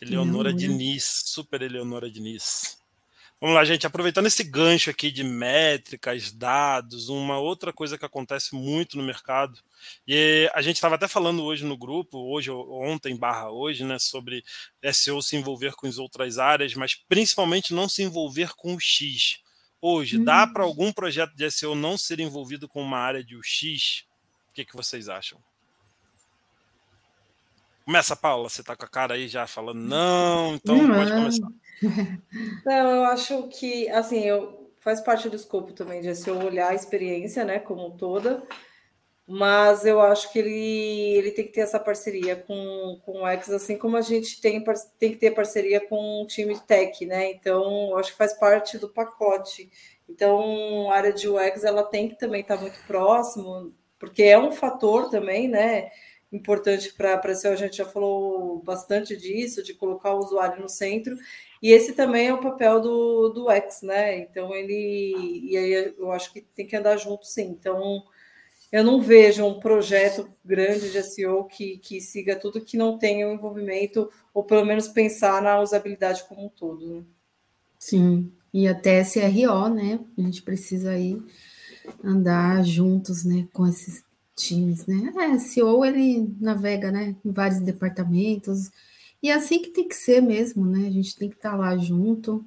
A: Eleonora Diniz, super Eleonora Diniz. Vamos lá, gente, aproveitando esse gancho aqui de métricas, dados, uma outra coisa que acontece muito no mercado, e a gente estava até falando hoje no grupo, hoje, ontem barra hoje, né, sobre SEO se envolver com as outras áreas, mas principalmente não se envolver com o X. Hoje, hum. dá para algum projeto de SEO não ser envolvido com uma área de UX? O que, que vocês acham? Começa, Paula, você tá com a cara aí já falando não, então não, pode começar.
D: Não, eu acho que, assim, eu, faz parte do escopo também de se eu olhar a experiência, né, como toda, mas eu acho que ele, ele tem que ter essa parceria com, com o X, assim como a gente tem, tem que ter parceria com o time de tech, né? Então, acho que faz parte do pacote. Então, a área de UX ela tem que também estar muito próximo, porque é um fator também, né? Importante para a a gente já falou bastante disso, de colocar o usuário no centro, e esse também é o papel do, do X, né? Então ele e aí eu acho que tem que andar junto, sim. Então eu não vejo um projeto grande de SEO que, que siga tudo que não tenha um envolvimento, ou pelo menos pensar na usabilidade como um todo. Né?
B: Sim, e até SRO, né? A gente precisa aí andar juntos, né, com esses times, né? É, SEO ele navega, né, em vários departamentos, e é assim que tem que ser mesmo, né? A gente tem que estar lá junto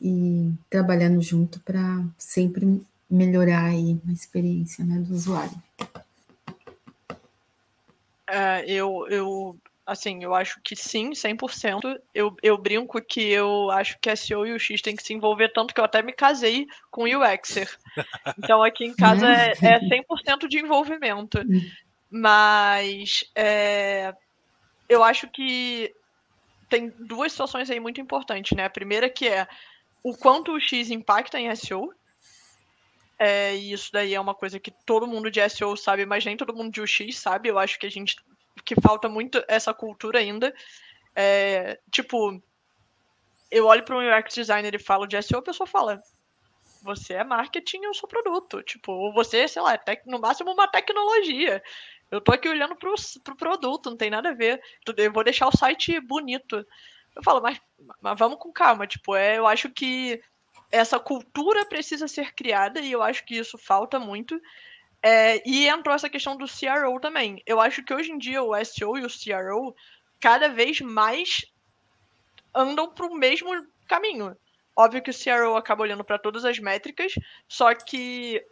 B: e trabalhando junto para sempre melhorar aí a experiência né, do usuário.
C: É, eu, eu, assim, eu acho que sim, 100%. Eu, eu brinco que eu acho que SEO e o X tem que se envolver tanto que eu até me casei com o UXer. Então aqui em casa é, é 100% de envolvimento. Mas é, eu acho que tem duas situações aí muito importantes, né? A primeira que é o quanto o X impacta em SEO, é, e isso daí é uma coisa que todo mundo de SEO sabe, mas nem todo mundo de UX sabe. Eu acho que a gente que falta muito essa cultura ainda. É, tipo, eu olho para um UX designer e falo de SEO, a pessoa fala: você é marketing, eu sou produto. Tipo, ou você, sei lá, é tec, no máximo uma tecnologia. Eu tô aqui olhando pro, pro produto, não tem nada a ver. Eu vou deixar o site bonito. Eu falo, mas, mas vamos com calma. Tipo, é, eu acho que essa cultura precisa ser criada e eu acho que isso falta muito. É, e entrou essa questão do CRO também. Eu acho que hoje em dia o SEO e o CRO cada vez mais andam para o mesmo caminho. Óbvio que o CRO acaba olhando para todas as métricas, só que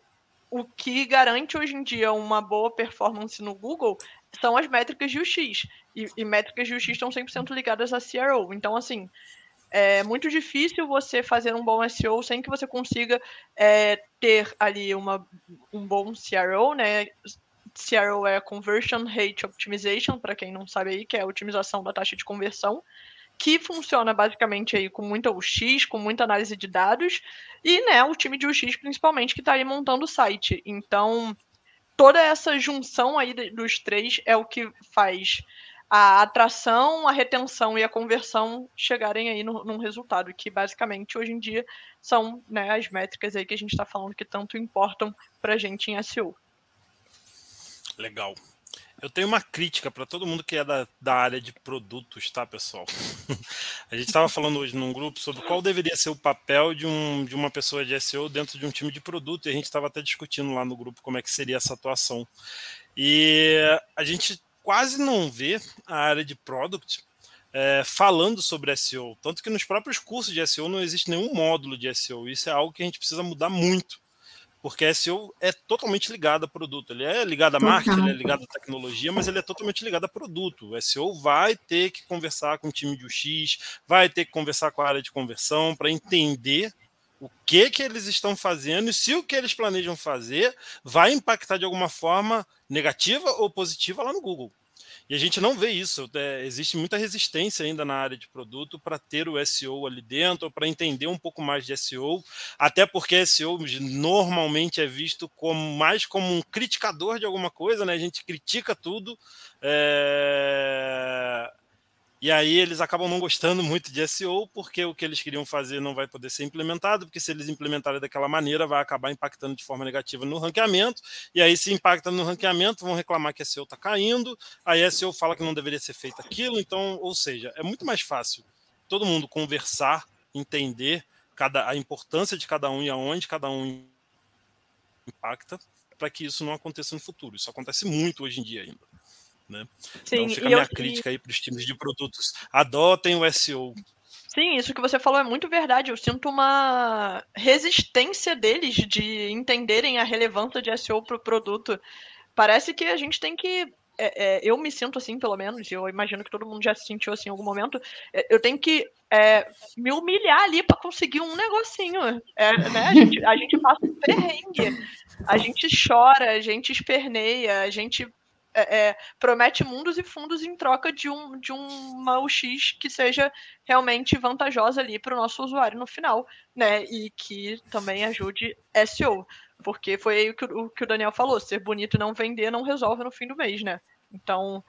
C: o que garante hoje em dia uma boa performance no Google são as métricas de UX. E, e métricas de UX estão 100% ligadas a CRO. Então, assim, é muito difícil você fazer um bom SEO sem que você consiga é, ter ali uma, um bom CRO, né? CRO é Conversion Rate Optimization, para quem não sabe aí, que é a otimização da taxa de conversão, que funciona basicamente aí com muita UX, com muita análise de dados, e né, o time de UX principalmente que está aí montando o site. Então, toda essa junção aí dos três é o que faz a atração, a retenção e a conversão chegarem aí no, num resultado, que basicamente hoje em dia são né, as métricas aí que a gente está falando que tanto importam para a gente em SEO.
A: Legal. Eu tenho uma crítica para todo mundo que é da, da área de produtos, tá, pessoal? a gente estava falando hoje num grupo sobre qual deveria ser o papel de, um, de uma pessoa de SEO dentro de um time de produto, e a gente estava até discutindo lá no grupo como é que seria essa atuação. E a gente quase não vê a área de product é, falando sobre SEO. Tanto que nos próprios cursos de SEO não existe nenhum módulo de SEO. Isso é algo que a gente precisa mudar muito. Porque SEO é totalmente ligado a produto. Ele é ligado a marketing, ele é ligado a tecnologia, mas ele é totalmente ligado a produto. O SEO vai ter que conversar com o time de UX, vai ter que conversar com a área de conversão para entender o que que eles estão fazendo e se o que eles planejam fazer vai impactar de alguma forma negativa ou positiva lá no Google. E a gente não vê isso. É, existe muita resistência ainda na área de produto para ter o SEO ali dentro, para entender um pouco mais de SEO, até porque SEO normalmente é visto como mais como um criticador de alguma coisa, né? A gente critica tudo. É e aí eles acabam não gostando muito de SEO, porque o que eles queriam fazer não vai poder ser implementado, porque se eles implementarem daquela maneira, vai acabar impactando de forma negativa no ranqueamento, e aí se impacta no ranqueamento, vão reclamar que SEO está caindo, aí SEO fala que não deveria ser feito aquilo, então, ou seja, é muito mais fácil todo mundo conversar, entender cada, a importância de cada um e aonde cada um impacta, para que isso não aconteça no futuro. Isso acontece muito hoje em dia ainda. Né? Sim, então fica a minha eu, crítica aí para os times de produtos. Adotem o SEO.
C: Sim, isso que você falou é muito verdade. Eu sinto uma resistência deles de entenderem a relevância de SEO para o produto. Parece que a gente tem que é, é, eu me sinto assim, pelo menos, eu imagino que todo mundo já se sentiu assim em algum momento. É, eu tenho que é, me humilhar ali para conseguir um negocinho. É, né? a, gente, a gente passa um perrengue, a gente chora, a gente esperneia, a gente é, promete mundos e fundos em troca de, um, de uma UX que seja realmente vantajosa ali para o nosso usuário no final, né? E que também ajude SEO. Porque foi aí o que o, que o Daniel falou: ser bonito e não vender não resolve no fim do mês, né? Então,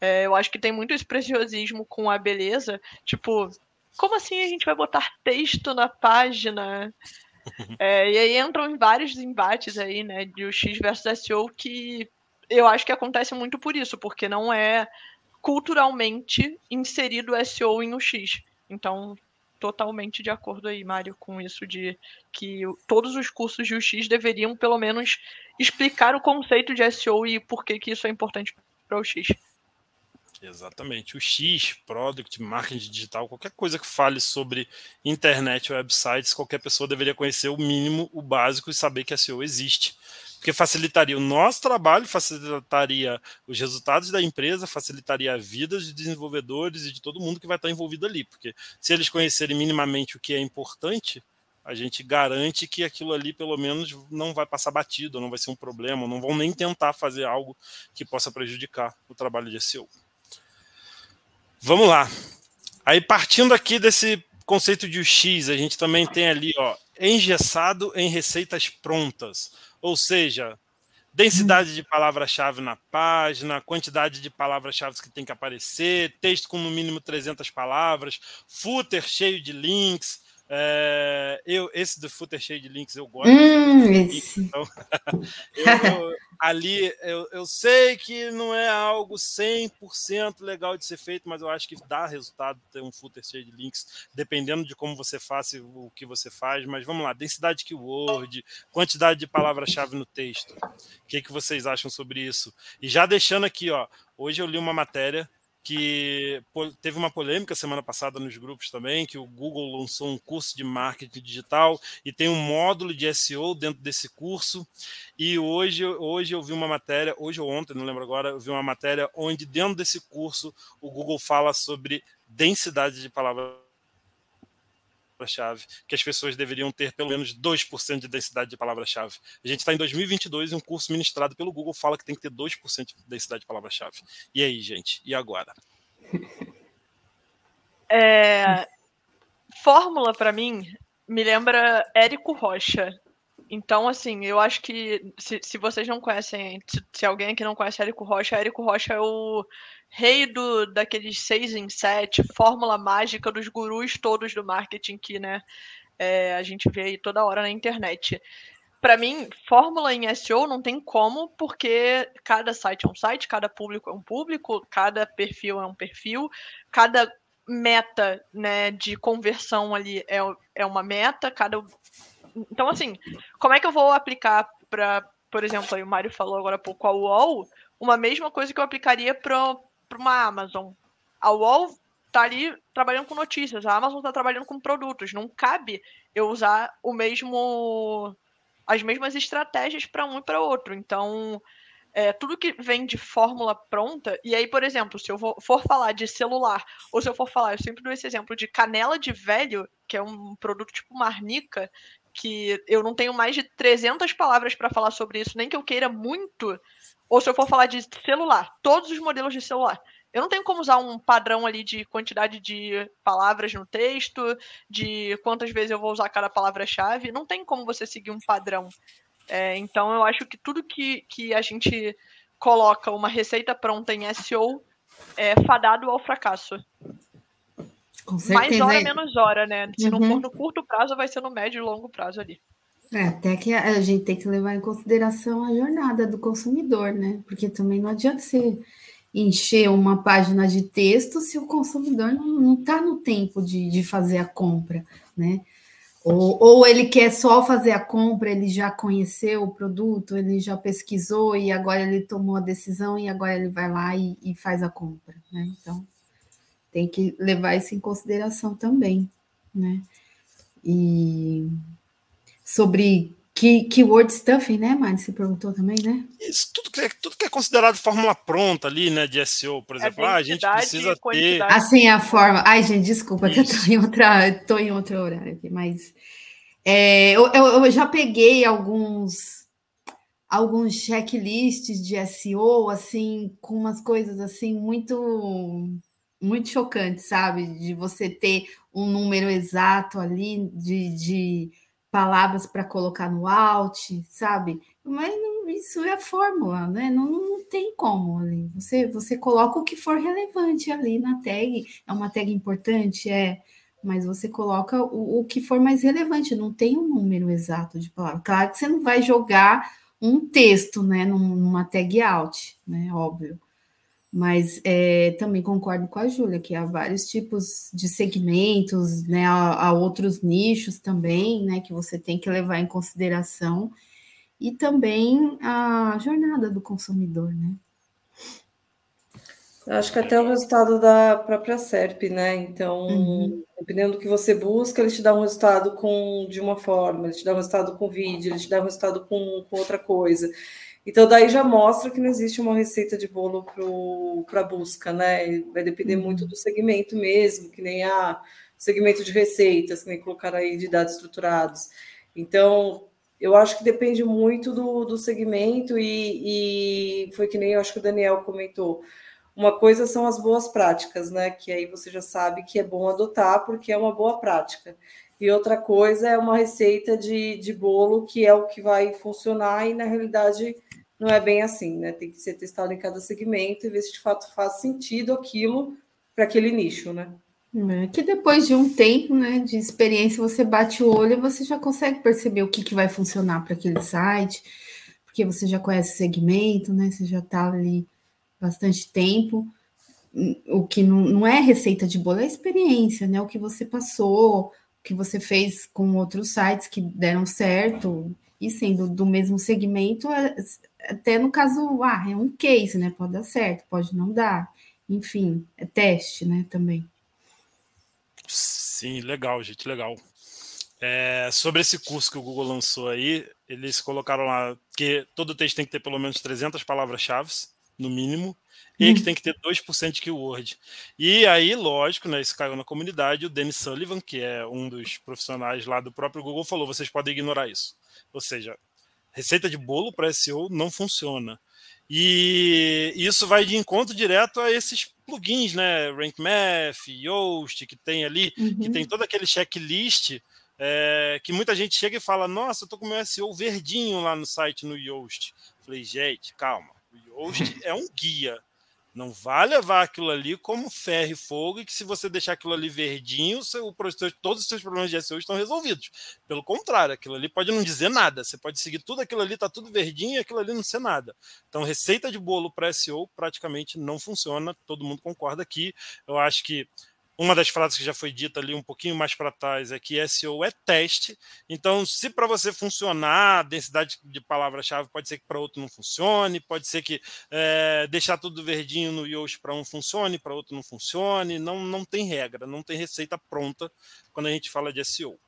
C: é, eu acho que tem muito esse preciosismo com a beleza. Tipo, como assim a gente vai botar texto na página? É, e aí entram vários embates aí, né, de UX versus SEO que eu acho que acontece muito por isso, porque não é culturalmente inserido SEO em UX. Então, totalmente de acordo aí, Mário, com isso de que todos os cursos de UX deveriam, pelo menos, explicar o conceito de SEO e por que, que isso é importante para o UX.
A: Exatamente. O X, Product, Marketing Digital, qualquer coisa que fale sobre internet, websites, qualquer pessoa deveria conhecer o mínimo, o básico e saber que SEO existe porque facilitaria o nosso trabalho, facilitaria os resultados da empresa, facilitaria a vida de desenvolvedores e de todo mundo que vai estar envolvido ali, porque se eles conhecerem minimamente o que é importante, a gente garante que aquilo ali pelo menos não vai passar batido, não vai ser um problema, não vão nem tentar fazer algo que possa prejudicar o trabalho de SEO. Vamos lá. Aí partindo aqui desse conceito de UX, a gente também tem ali, ó, engessado em receitas prontas. Ou seja, densidade de palavra-chave na página, quantidade de palavras-chave que tem que aparecer, texto com no mínimo 300 palavras, footer cheio de links, é, eu, esse do footer cheio de links eu gosto. Hum, links, então, eu, ali eu, eu sei que não é algo 100% legal de ser feito, mas eu acho que dá resultado ter um footer cheio de links, dependendo de como você faça o que você faz. Mas vamos lá, densidade de keyword, quantidade de palavra-chave no texto. O que, que vocês acham sobre isso? E já deixando aqui, ó, hoje eu li uma matéria que teve uma polêmica semana passada nos grupos também, que o Google lançou um curso de marketing digital e tem um módulo de SEO dentro desse curso. E hoje, hoje eu vi uma matéria, hoje ou ontem, não lembro agora, eu vi uma matéria onde dentro desse curso o Google fala sobre densidade de palavras palavra-chave, que as pessoas deveriam ter pelo menos 2% de densidade de palavra-chave. A gente está em 2022 e um curso ministrado pelo Google fala que tem que ter 2% de densidade de palavra-chave. E aí, gente? E agora?
C: É... Fórmula, para mim, me lembra Érico Rocha. Então, assim, eu acho que se, se vocês não conhecem, se, se, alguém aqui não conhece Érico Rocha, Érico Rocha é o rei do, daqueles seis em sete, fórmula mágica dos gurus todos do marketing que, né, é, a gente vê aí toda hora na internet. Para mim, fórmula em SEO não tem como, porque cada site é um site, cada público é um público, cada perfil é um perfil, cada meta né, de conversão ali é, é uma meta, cada. Então, assim, como é que eu vou aplicar para, por exemplo, aí o Mário falou agora há pouco a UOL, uma mesma coisa que eu aplicaria para uma Amazon. A UOL tá ali trabalhando com notícias, a Amazon está trabalhando com produtos. Não cabe eu usar o mesmo as mesmas estratégias para um e para outro. Então, é, tudo que vem de fórmula pronta, e aí, por exemplo, se eu for falar de celular, ou se eu for falar, eu sempre dou esse exemplo de canela de velho, que é um produto tipo marnica, que eu não tenho mais de 300 palavras para falar sobre isso, nem que eu queira muito, ou se eu for falar de celular, todos os modelos de celular. Eu não tenho como usar um padrão ali de quantidade de palavras no texto, de quantas vezes eu vou usar cada palavra-chave. Não tem como você seguir um padrão. É, então eu acho que tudo que, que a gente coloca uma receita pronta em SEO é fadado ao fracasso. Com certeza. Mais hora, menos hora, né? Se uhum. não for no curto prazo, vai ser no médio e longo prazo ali.
B: É, até que a gente tem que levar em consideração a jornada do consumidor, né? Porque também não adianta você encher uma página de texto se o consumidor não está no tempo de, de fazer a compra, né? Ou, ou ele quer só fazer a compra, ele já conheceu o produto, ele já pesquisou e agora ele tomou a decisão e agora ele vai lá e, e faz a compra, né? Então, tem que levar isso em consideração também, né? E sobre Que keyword stuffing, né, Mari? Você perguntou também, né?
A: Isso, tudo que, é, tudo que é considerado fórmula pronta ali, né, de SEO, por exemplo. Ah, a gente precisa ter...
B: Assim, a forma... Ai, gente, desculpa Isso. que eu tô em, outra, tô em outro horário aqui, mas... É, eu, eu, eu já peguei alguns alguns checklists de SEO, assim, com umas coisas, assim, muito muito chocantes, sabe? De você ter um número exato ali de, de palavras para colocar no alt, sabe? Mas não, isso é a fórmula, né? Não, não tem como ali. Você, você coloca o que for relevante ali na tag. É uma tag importante, é, mas você coloca o, o que for mais relevante. Não tem um número exato de palavras. Claro que você não vai jogar um texto, né, numa tag alt, né? Óbvio. Mas é, também concordo com a Júlia que há vários tipos de segmentos, né, há, há, outros nichos também, né, que você tem que levar em consideração, e também a jornada do consumidor, né?
D: Acho que até o resultado da própria SERP, né? Então, uhum. dependendo do que você busca, ele te dá um resultado com de uma forma, ele te dá um resultado com vídeo, ele te dá um resultado com, com outra coisa. Então, daí já mostra que não existe uma receita de bolo para busca, né? Vai depender muito uhum. do segmento mesmo, que nem a segmento de receitas, que nem colocar aí de dados estruturados. Então, eu acho que depende muito do, do segmento, e, e foi que nem eu acho que o Daniel comentou. Uma coisa são as boas práticas, né? Que aí você já sabe que é bom adotar, porque é uma boa prática. E outra coisa é uma receita de, de bolo que é o que vai funcionar, e na realidade não é bem assim, né? Tem que ser testado em cada segmento e ver se de fato faz sentido aquilo para aquele nicho, né?
B: É, que depois de um tempo né, de experiência, você bate o olho e você já consegue perceber o que, que vai funcionar para aquele site, porque você já conhece o segmento, né? Você já está ali bastante tempo. O que não, não é receita de bolo, é experiência, né? O que você passou, o que você fez com outros sites que deram certo, e sendo do mesmo segmento, é, até no caso, ah, é um case, né? Pode dar certo, pode não dar. Enfim, é teste, né? Também.
A: Sim, legal, gente, legal. É, sobre esse curso que o Google lançou aí, eles colocaram lá que todo texto tem que ter pelo menos 300 palavras-chave, no mínimo, e que hum. tem que ter 2% de keyword. E aí, lógico, né, isso caiu na comunidade, o Dennis Sullivan, que é um dos profissionais lá do próprio Google, falou: vocês podem ignorar isso. Ou seja, receita de bolo para SEO não funciona. E isso vai de encontro direto a esses plugins, né? Rank Math, Yoast, que tem ali, uhum. que tem todo aquele checklist é, que muita gente chega e fala: Nossa, eu tô com meu SEO verdinho lá no site no Yoast. Falei, gente, calma. O Yoast é um guia. Não vai levar aquilo ali como ferro e fogo e que se você deixar aquilo ali verdinho, seu, todos os seus problemas de SEO estão resolvidos. Pelo contrário, aquilo ali pode não dizer nada. Você pode seguir tudo aquilo ali, tá tudo verdinho e aquilo ali não ser nada. Então, receita de bolo para SEO praticamente não funciona. Todo mundo concorda aqui. Eu acho que uma das frases que já foi dita ali um pouquinho mais para trás é que SEO é teste. Então, se para você funcionar, a densidade de palavra-chave pode ser que para outro não funcione, pode ser que é, deixar tudo verdinho no Yoast para um funcione, para outro não funcione. Não, não tem regra, não tem receita pronta quando a gente fala de SEO.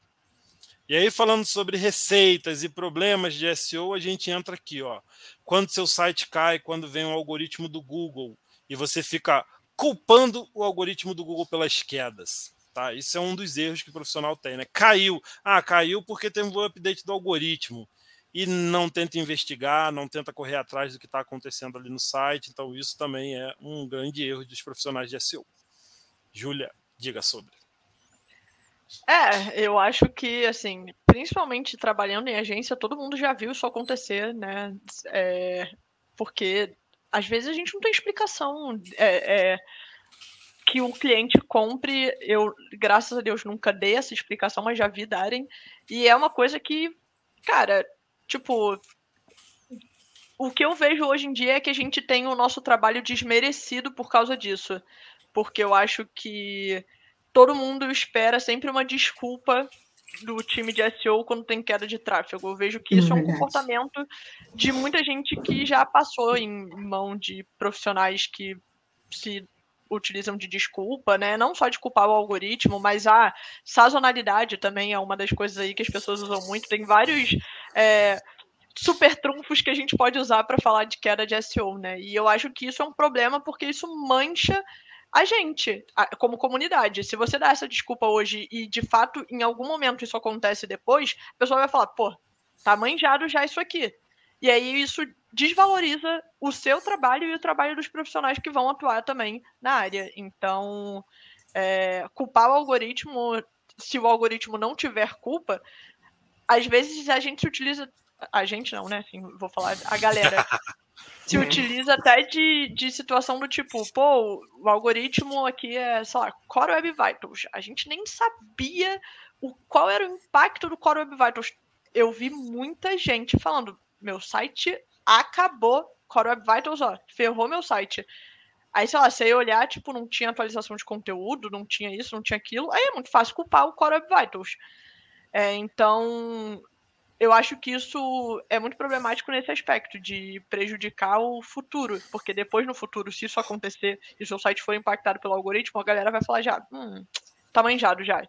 A: E aí, falando sobre receitas e problemas de SEO, a gente entra aqui, ó. Quando seu site cai, quando vem um algoritmo do Google e você fica culpando o algoritmo do Google pelas quedas. Tá? Isso é um dos erros que o profissional tem. Né? Caiu. Ah, caiu porque teve um update do algoritmo. E não tenta investigar, não tenta correr atrás do que está acontecendo ali no site. Então, isso também é um grande erro dos profissionais de SEO. Júlia, diga sobre.
C: É, eu acho que, assim, principalmente trabalhando em agência, todo mundo já viu isso acontecer, né? É, porque às vezes a gente não tem explicação é, é, que o cliente compre. Eu, graças a Deus, nunca dei essa explicação, mas já vi darem. E é uma coisa que, cara, tipo. O que eu vejo hoje em dia é que a gente tem o nosso trabalho desmerecido por causa disso. Porque eu acho que todo mundo espera sempre uma desculpa do time de SEO quando tem queda de tráfego. Eu vejo que isso é, é um comportamento de muita gente que já passou em mão de profissionais que se utilizam de desculpa, né? Não só de culpar o algoritmo, mas a sazonalidade também é uma das coisas aí que as pessoas usam muito. Tem vários é, super trunfos que a gente pode usar para falar de queda de SEO, né? E eu acho que isso é um problema porque isso mancha a gente, como comunidade. Se você dá essa desculpa hoje e de fato em algum momento isso acontece depois, a pessoa vai falar, pô, tá manjado já isso aqui. E aí isso desvaloriza o seu trabalho e o trabalho dos profissionais que vão atuar também na área. Então, é, culpar o algoritmo, se o algoritmo não tiver culpa, às vezes a gente utiliza. A gente não, né? Assim, vou falar a galera. se utiliza até de, de situação do tipo, pô, o algoritmo aqui é, sei lá, Core Web Vitals. A gente nem sabia o, qual era o impacto do Core Web Vitals. Eu vi muita gente falando, meu site acabou, Core Web Vitals, ó, ferrou meu site. Aí, sei lá, se eu olhar, tipo, não tinha atualização de conteúdo, não tinha isso, não tinha aquilo, aí é muito fácil culpar o Core Web Vitals. É, então, eu acho que isso é muito problemático nesse aspecto de prejudicar o futuro, porque depois no futuro, se isso acontecer e seu site for impactado pelo algoritmo, a galera vai falar já, hum, tá manjado já.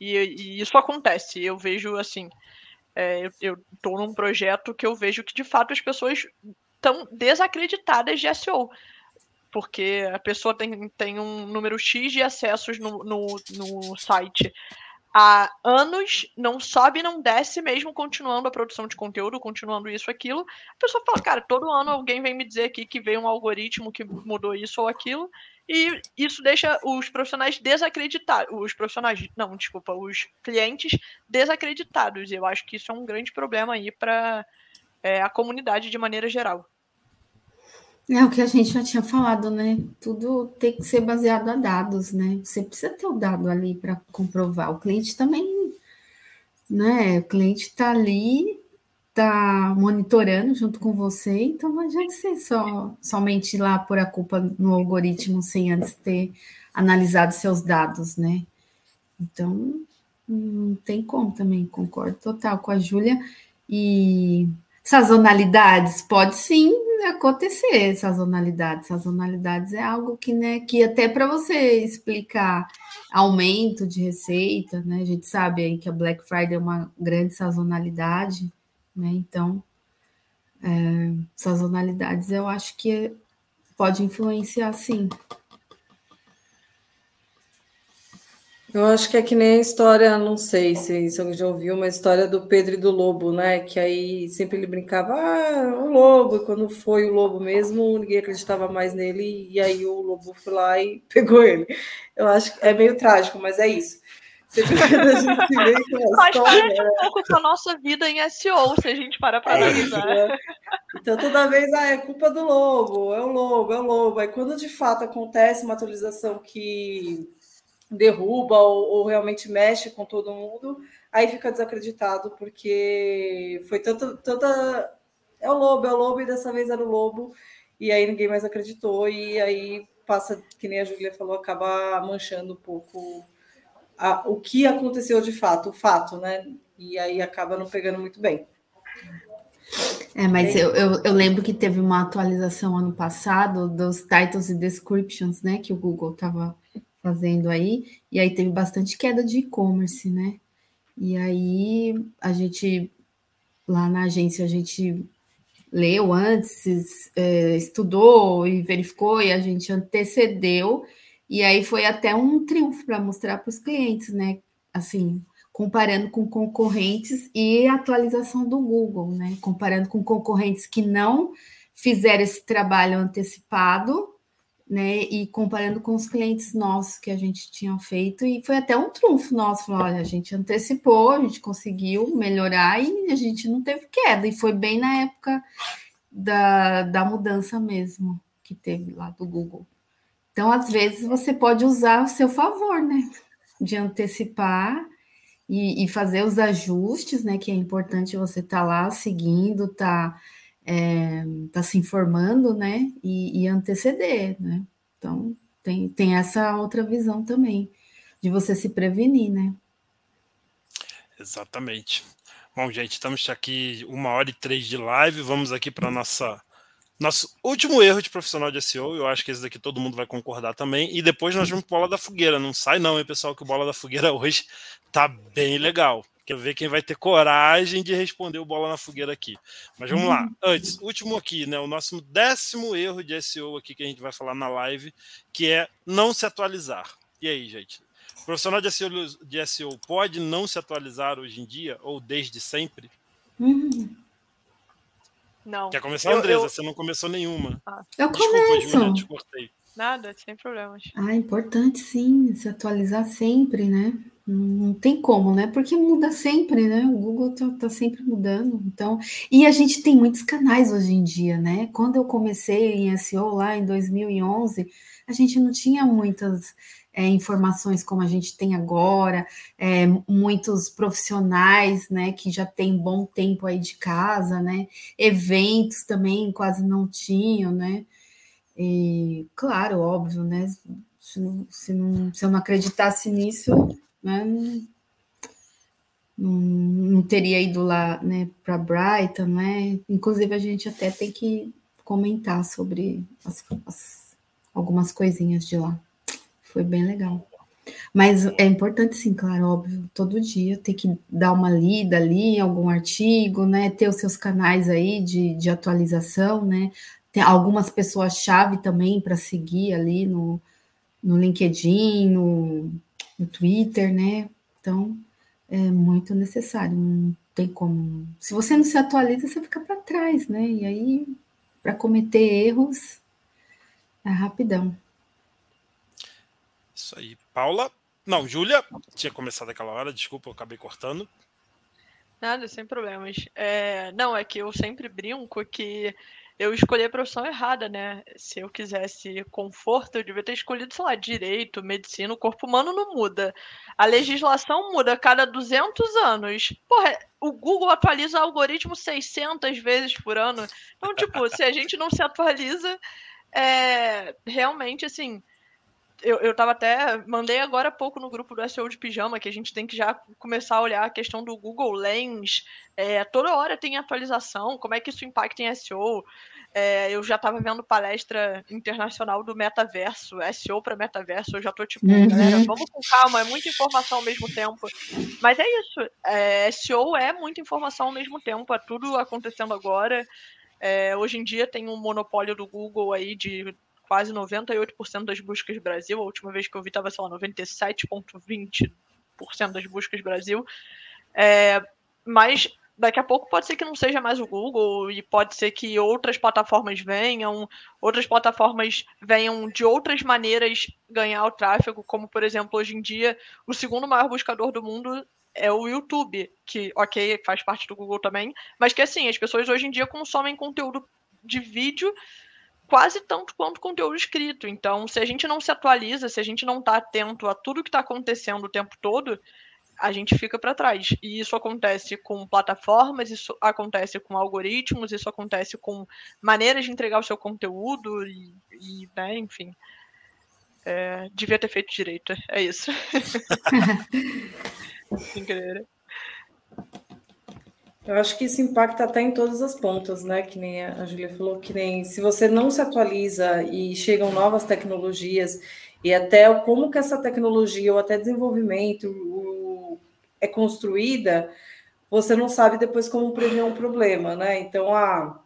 C: E, e isso acontece, eu vejo assim, é, eu estou num projeto que eu vejo que de fato as pessoas estão desacreditadas de SEO. Porque a pessoa tem, tem um número X de acessos no, no, no site há anos, não sobe, não desce, mesmo continuando a produção de conteúdo, continuando isso, aquilo. A pessoa fala, cara, todo ano alguém vem me dizer aqui que veio um algoritmo que mudou isso ou aquilo, e isso deixa os profissionais desacreditados. Os profissionais, não, desculpa, os clientes desacreditados. E eu acho que isso é um grande problema aí para é, a comunidade de maneira geral.
B: É o que a gente já tinha falado, né? Tudo tem que ser baseado a dados, né? Você precisa ter o dado ali para comprovar. O cliente também, né? O cliente está ali, está monitorando junto com você, então não adianta ser só somente lá por a culpa no algoritmo sem antes ter analisado seus dados, né? Então não tem como também, concordo total com a Júlia. E sazonalidades, pode sim acontecer sazonalidades. Sazonalidades é algo que, né, que até para você explicar aumento de receita, né? A gente sabe aí que a Black Friday é uma grande sazonalidade, né? Então, é, sazonalidades eu acho que pode influenciar sim.
D: Eu acho que é que nem a história, não sei se, se alguém já ouviu, uma história do Pedro e do Lobo, né? Que aí sempre ele brincava, ah, o Lobo, e quando foi o Lobo mesmo, ninguém acreditava mais nele, e aí o Lobo foi lá e pegou ele. Eu acho que é meio trágico, mas é isso.
C: Sempre a gente vê Mas parece um pouco com a nossa vida em SEO, se a gente parar para é analisar.
D: Né? Então, toda vez, ah, é culpa do Lobo, é o Lobo, é o Lobo. Aí, quando de fato acontece uma atualização que derruba ou, ou, realmente mexe com todo mundo, aí fica desacreditado, porque foi tanto, tanta. É o lobo, é o lobo, e dessa vez era o lobo, e aí ninguém mais acreditou, e aí passa, que nem a Julia falou, acaba manchando um pouco a, o que aconteceu de fato, o fato, né? E aí acaba não pegando muito bem.
B: É, mas eu, eu, eu, lembro que teve uma atualização ano passado dos titles e descriptions, né? Que o Google estava fazendo aí, e aí teve bastante queda de e-commerce, né? E aí a gente, lá na agência, a gente leu antes, é, estudou e verificou, e a gente antecedeu, e aí foi até um triunfo para mostrar para os clientes, né? Assim, comparando com concorrentes e atualização do Google, né? Comparando com concorrentes que não fizeram esse trabalho antecipado né? E comparando com os clientes nossos que a gente tinha feito, e foi até um trunfo nosso, olha, a gente antecipou, a gente conseguiu melhorar e a gente não teve queda, e foi bem na época da, da mudança mesmo que teve lá do Google. Então, às vezes, você pode usar a seu favor, né? De antecipar e, e fazer os ajustes, né? Que é importante você estar tá lá seguindo, tá é, tá se informando, né, e, e, anteceder, né? Então tem, tem essa outra visão também de você se prevenir, né?
A: Exatamente. Bom, gente, estamos aqui uma hora e três de live. Vamos aqui para nossa nosso último erro de profissional de SEO. Eu acho que esse daqui todo mundo vai concordar também. E depois nós vamos bola da fogueira. Não sai não, hein, pessoal, que o bola da fogueira hoje tá bem legal. Quero ver quem vai ter coragem de responder o bola na fogueira aqui. Mas vamos lá. Antes, último aqui, né? O nosso décimo erro de SEO aqui que a gente vai falar na live, que é não se atualizar. E aí, gente? O profissional de SEO, de SEO pode não se atualizar hoje em dia ou desde sempre?
B: Uhum.
C: Não.
A: Quer começar,
C: Eu-
A: Andresa?
C: eu-
A: Você não começou nenhuma.
B: Eu
A: Desculpa,
B: começo.
A: Juliana, te cortei.
C: Nada, sem problemas.
B: Ah, é importante sim, se atualizar sempre, né? Não tem como, né? Porque muda sempre, né? O Google tá, tá sempre mudando. Então, e a gente tem muitos canais hoje em dia, né? Quando eu comecei em SEO lá em 2011, a gente não tinha muitas é, informações como a gente tem agora, é, muitos profissionais, né? Que já tem bom tempo aí de casa, né? Eventos também quase não tinham, né? E, claro, óbvio, né? Se, se, não- se eu não acreditasse nisso, né, não, não, teria ido lá né, para Brighton, né? Inclusive, a gente até tem que comentar sobre as- as- algumas coisinhas de lá. Foi bem legal. Mas é importante, sim, claro, óbvio, todo dia ter que dar uma lida ali algum artigo, né? Ter os seus canais aí de, de atualização, né? Tem algumas pessoas-chave também para seguir ali no, no LinkedIn, no, no Twitter, né? Então, é muito necessário, não tem como. Se você não se atualiza, você fica para trás, né? E aí, para cometer erros, é rapidão.
A: Isso aí. Paula? Não, Júlia. Tinha começado aquela hora, desculpa, eu acabei cortando.
C: Nada, sem problemas. É, não, é que eu sempre brinco que eu escolhi a profissão errada, né? Se eu quisesse conforto, eu devia ter escolhido, sei lá, direito, medicina. O corpo humano não muda. A legislação muda a cada 200 anos. Porra, o Google atualiza o algoritmo 600 vezes por ano. Então, tipo, se a gente não se atualiza, é, realmente, assim, eu, eu tava até. Mandei agora há pouco no grupo do SEO de pijama que a gente tem que já começar a olhar a questão do Google Lens. É, toda hora tem atualização, como é que isso impacta em SEO. É, eu já tava vendo palestra internacional do metaverso, SEO para metaverso. Eu já tô tipo,
B: Uhum.
C: galera, vamos com calma, é muita informação ao mesmo tempo. Mas é isso, é, SEO é muita informação ao mesmo tempo, é tudo acontecendo agora. É, hoje em dia tem um monopólio do Google aí de quase 98% das buscas Brasil. A última vez que eu vi estava, sei lá, 97,20% das buscas Brasil. É, mas daqui a pouco pode ser que não seja mais o Google e pode ser que outras plataformas venham, outras plataformas venham de outras maneiras ganhar o tráfego, como por exemplo, hoje em dia, o segundo maior buscador do mundo é o YouTube, que, ok, faz parte do Google também, mas que assim, as pessoas hoje em dia consomem conteúdo de vídeo quase tanto quanto conteúdo escrito. Então, se a gente não se atualiza, se a gente não está atento a tudo que está acontecendo o tempo todo, a gente fica para trás. E isso acontece com plataformas, isso acontece com algoritmos, isso acontece com maneiras de entregar o seu conteúdo e, e né, enfim. É, devia ter feito direito, é isso. Sem querer.
D: Eu acho que isso impacta até em todas as pontas, né? Que nem a Julia falou, que nem se você não se atualiza e chegam novas tecnologias e até como que essa tecnologia ou até desenvolvimento o, é construída, você não sabe depois como prever um problema, né? Então, ah,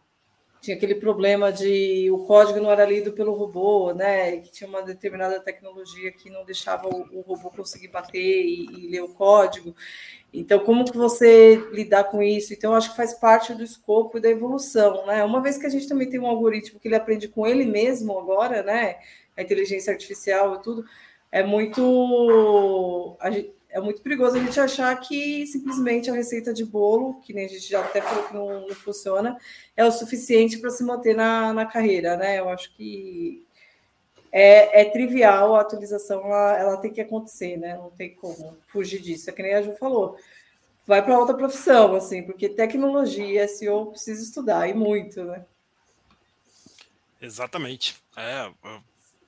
D: tinha aquele problema de o código não era lido pelo robô, né? Que tinha uma determinada tecnologia que não deixava o, o robô conseguir bater e, e ler o código. Então, como que você lidar com isso? Então, acho que faz parte do escopo e da evolução, né? Uma vez que a gente também tem um algoritmo que ele aprende com ele mesmo agora, né? A inteligência artificial e tudo, é muito é muito perigoso a gente achar que simplesmente a receita de bolo, que nem a gente já até falou que não, não funciona, é o suficiente para se manter na, na carreira, né? Eu acho que é, é trivial a atualização, ela, ela, tem que acontecer, né? Não tem como fugir disso. É que nem a Ju falou. Vai para outra profissão, assim, porque tecnologia, SEO precisa estudar, e muito, né?
A: Exatamente. É,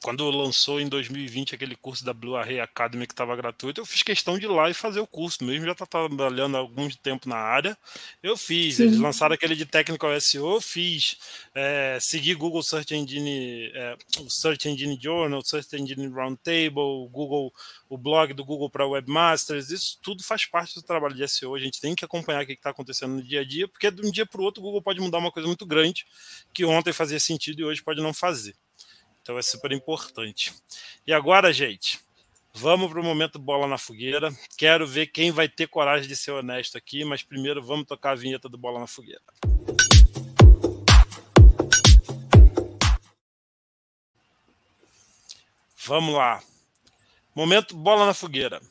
A: quando lançou em 2020 aquele curso da Blue Array Academy que estava gratuito, eu fiz questão de ir lá e fazer o curso, mesmo já tá trabalhando há algum tempo na área, eu fiz. Sim. Eles lançaram aquele de Technical SEO, eu fiz. É, segui Google Search Engine, é, o Search Engine Journal, Search Engine Roundtable, Google, o blog do Google para Webmasters, isso tudo faz parte do trabalho de SEO. A gente tem que acompanhar o que está acontecendo no dia a dia, porque de um dia para o outro o Google pode mudar uma coisa muito grande que ontem fazia sentido e hoje pode não fazer. Então é super importante. E agora, gente, vamos para o momento bola na fogueira. Quero ver quem vai ter coragem de ser honesto aqui, mas primeiro vamos tocar a vinheta do bola na fogueira. Vamos lá. Momento bola na fogueira.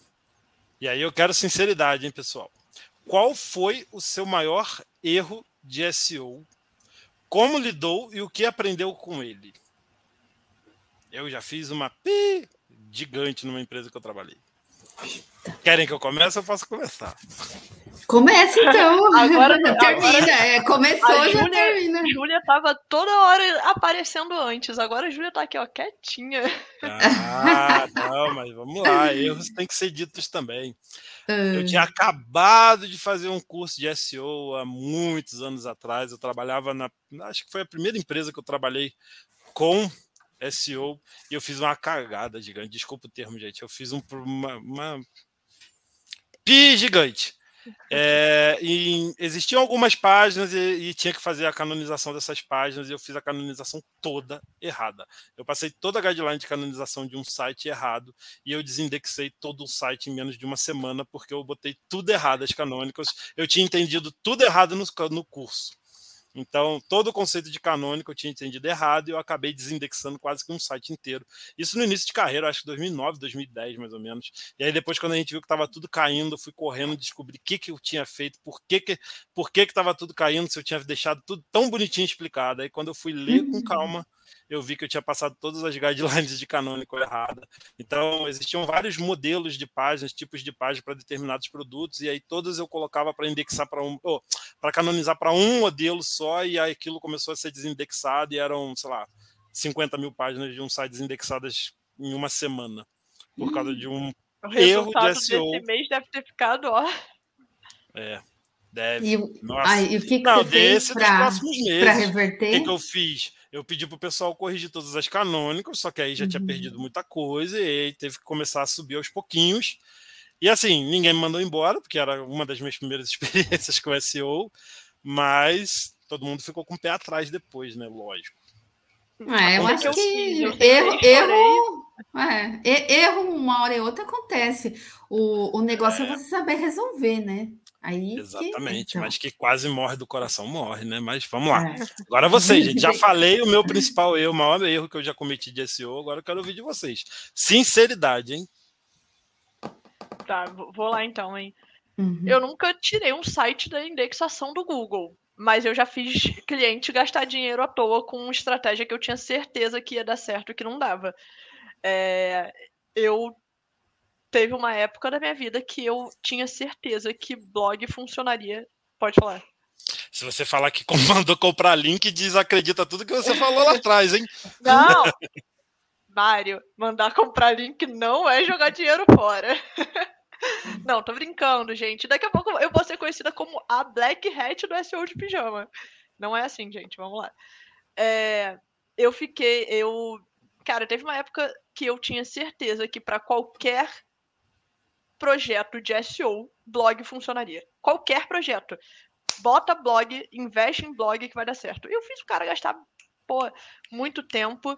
A: E aí eu quero sinceridade, hein, pessoal? Qual foi o seu maior erro de SEO? Como lidou e o que aprendeu com ele? Eu já fiz uma pi gigante numa empresa que eu trabalhei. Querem que eu comece? Eu posso começar.
B: Começa então. Agora termina. Agora, é, começou, a já Júlia, termina.
C: A Júlia tava toda hora aparecendo antes. Agora a Júlia tá aqui, ó, quietinha.
A: Ah, não, mas vamos lá. Erros têm que ser ditos também. Eu ah. tinha acabado de fazer um curso de SEO há muitos anos atrás. Eu trabalhava na. Acho que foi a primeira empresa que eu trabalhei com SEO e eu fiz uma cagada gigante. Desculpa o termo, gente. Eu fiz um, uma, uma pi gigante. É, e existiam algumas páginas e, e, tinha que fazer a canonização dessas páginas e eu fiz a canonização toda errada. Eu passei toda a guideline de canonização de um site errado e eu desindexei todo o site em menos de uma semana porque eu botei tudo errado as canônicas. Eu tinha entendido tudo errado no, no curso. Então, todo o conceito de canônico eu tinha entendido errado e eu acabei desindexando quase que um site inteiro. Isso no início de carreira, acho que 2009, 2010 mais ou menos. E aí depois quando a gente viu que estava tudo caindo, eu fui correndo descobrir o que, que eu tinha feito, por que que por que estava tudo caindo, se eu tinha deixado tudo tão bonitinho explicado. Aí quando eu fui ler com calma, eu vi que eu tinha passado todas as guidelines de canônico errada. Então, existiam vários modelos de páginas, tipos de páginas para determinados produtos, e aí todas eu colocava para indexar para um, oh, para canonizar para um modelo só, e aí aquilo começou a ser desindexado, e eram, sei lá, 50 mil páginas de um site desindexadas em uma semana, por causa de um o erro de SEO.
C: Desse mês deve ter ficado, ó.
A: É. Deve.
B: E, Nossa. Ai, e o que, que Não, você fez para reverter?
A: O que, que eu fiz? Eu pedi pro pessoal corrigir todas as canônicas, só que aí já uhum. tinha perdido muita coisa e aí teve que começar a subir aos pouquinhos. E assim, ninguém me mandou embora, porque era uma das minhas primeiras experiências com SEO, mas todo mundo ficou com o pé atrás depois, né? Lógico.
B: É, eu acho que erro, erro, é, erro uma hora e outra acontece. O, o negócio é. é você saber resolver, né? Aí
A: Exatamente, que, então. mas que quase morre do coração, morre, né? Mas vamos lá. É. Agora vocês, gente. Já falei o meu principal erro, o maior erro que eu já cometi de SEO, agora eu quero ouvir de vocês. Sinceridade, hein?
C: Tá, vou lá então, hein? Uhum. Eu nunca tirei um site da indexação do Google, mas eu já fiz cliente gastar dinheiro à toa com uma estratégia que eu tinha certeza que ia dar certo e que não dava. É, eu teve uma época da minha vida que eu tinha certeza que blog funcionaria. Pode falar.
A: Se você falar que mandou comprar link, desacredita tudo que você falou lá atrás, hein?
C: Não! Mário, mandar comprar link não é jogar dinheiro fora. Não, tô brincando, gente. Daqui a pouco eu vou ser conhecida como a Black Hat do SEO de pijama. Não é assim, gente. Vamos lá. É, eu fiquei. Eu. Cara, teve uma época que eu tinha certeza que para qualquer projeto de SEO, blog funcionaria. Qualquer projeto. Bota blog, investe em blog que vai dar certo. Eu fiz o cara gastar pô, muito tempo.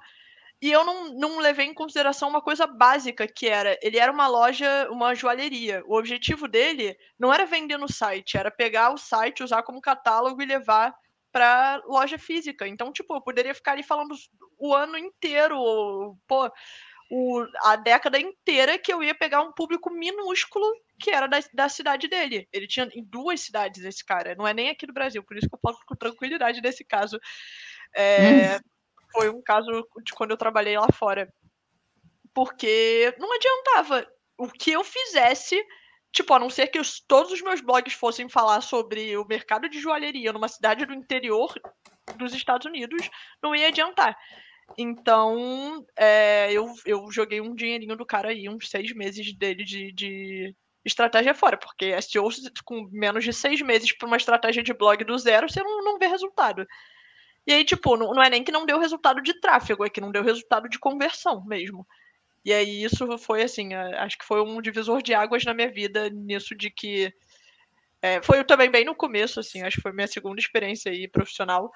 C: E eu não, não levei em consideração uma coisa básica, que era, ele era uma loja, uma joalheria. O objetivo dele não era vender no site, era pegar o site, usar como catálogo e levar para loja física. Então, tipo, eu poderia ficar ali falando o ano inteiro, pô, o, a década inteira que eu ia pegar um público minúsculo que era da, da cidade dele. Ele tinha em duas cidades esse cara, não é nem aqui do Brasil, por isso que eu falo com tranquilidade desse caso. É, hum. Foi um caso de quando eu trabalhei lá fora. Porque não adiantava. O que eu fizesse, tipo, a não ser que os, todos os meus blogs fossem falar sobre o mercado de joalheria numa cidade do interior dos Estados Unidos, não ia adiantar. Então, é, eu, eu joguei um dinheirinho do cara aí, uns seis meses dele de, de estratégia fora, porque SEO com menos de seis meses para uma estratégia de blog do zero, você não, não vê resultado. E aí, tipo, não, não é nem que não deu resultado de tráfego, é que não deu resultado de conversão mesmo. E aí isso foi assim, acho que foi um divisor de águas na minha vida nisso de que é, foi também bem no começo, assim, acho que foi minha segunda experiência aí profissional.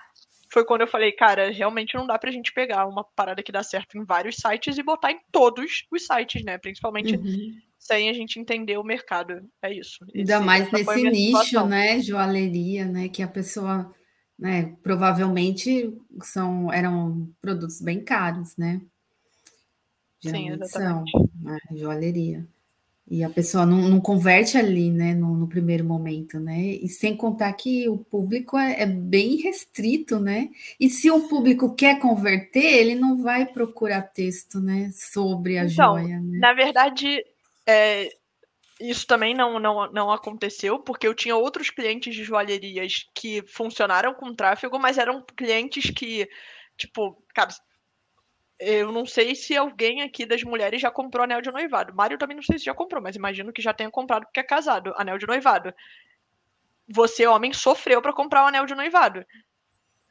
C: Foi quando eu falei, cara, realmente não dá pra gente pegar uma parada que dá certo em vários sites e botar em todos os sites, né? Principalmente uhum. sem a gente entender o mercado. É isso.
B: Ainda Esse, mais nesse nicho, situação. né? Joalheria, né? Que a pessoa, né, provavelmente são, eram produtos bem caros, né?
C: Geralmente Sim, exatamente.
B: são, né? Joalheria. E a pessoa não, não converte ali, né, no, no, primeiro momento, né? E sem contar que o público é, é, bem restrito, né? E se o público quer converter, ele não vai procurar texto, né, sobre a então, joia. Né?
C: Na verdade, é, isso também não, não, não aconteceu, porque eu tinha outros clientes de joalherias que funcionaram com tráfego, mas eram clientes que, tipo, cara, eu não sei se alguém aqui das mulheres já comprou anel de noivado. Mário também não sei se já comprou, mas imagino que já tenha comprado porque é casado, anel de noivado. Você, homem, sofreu para comprar o anel de noivado.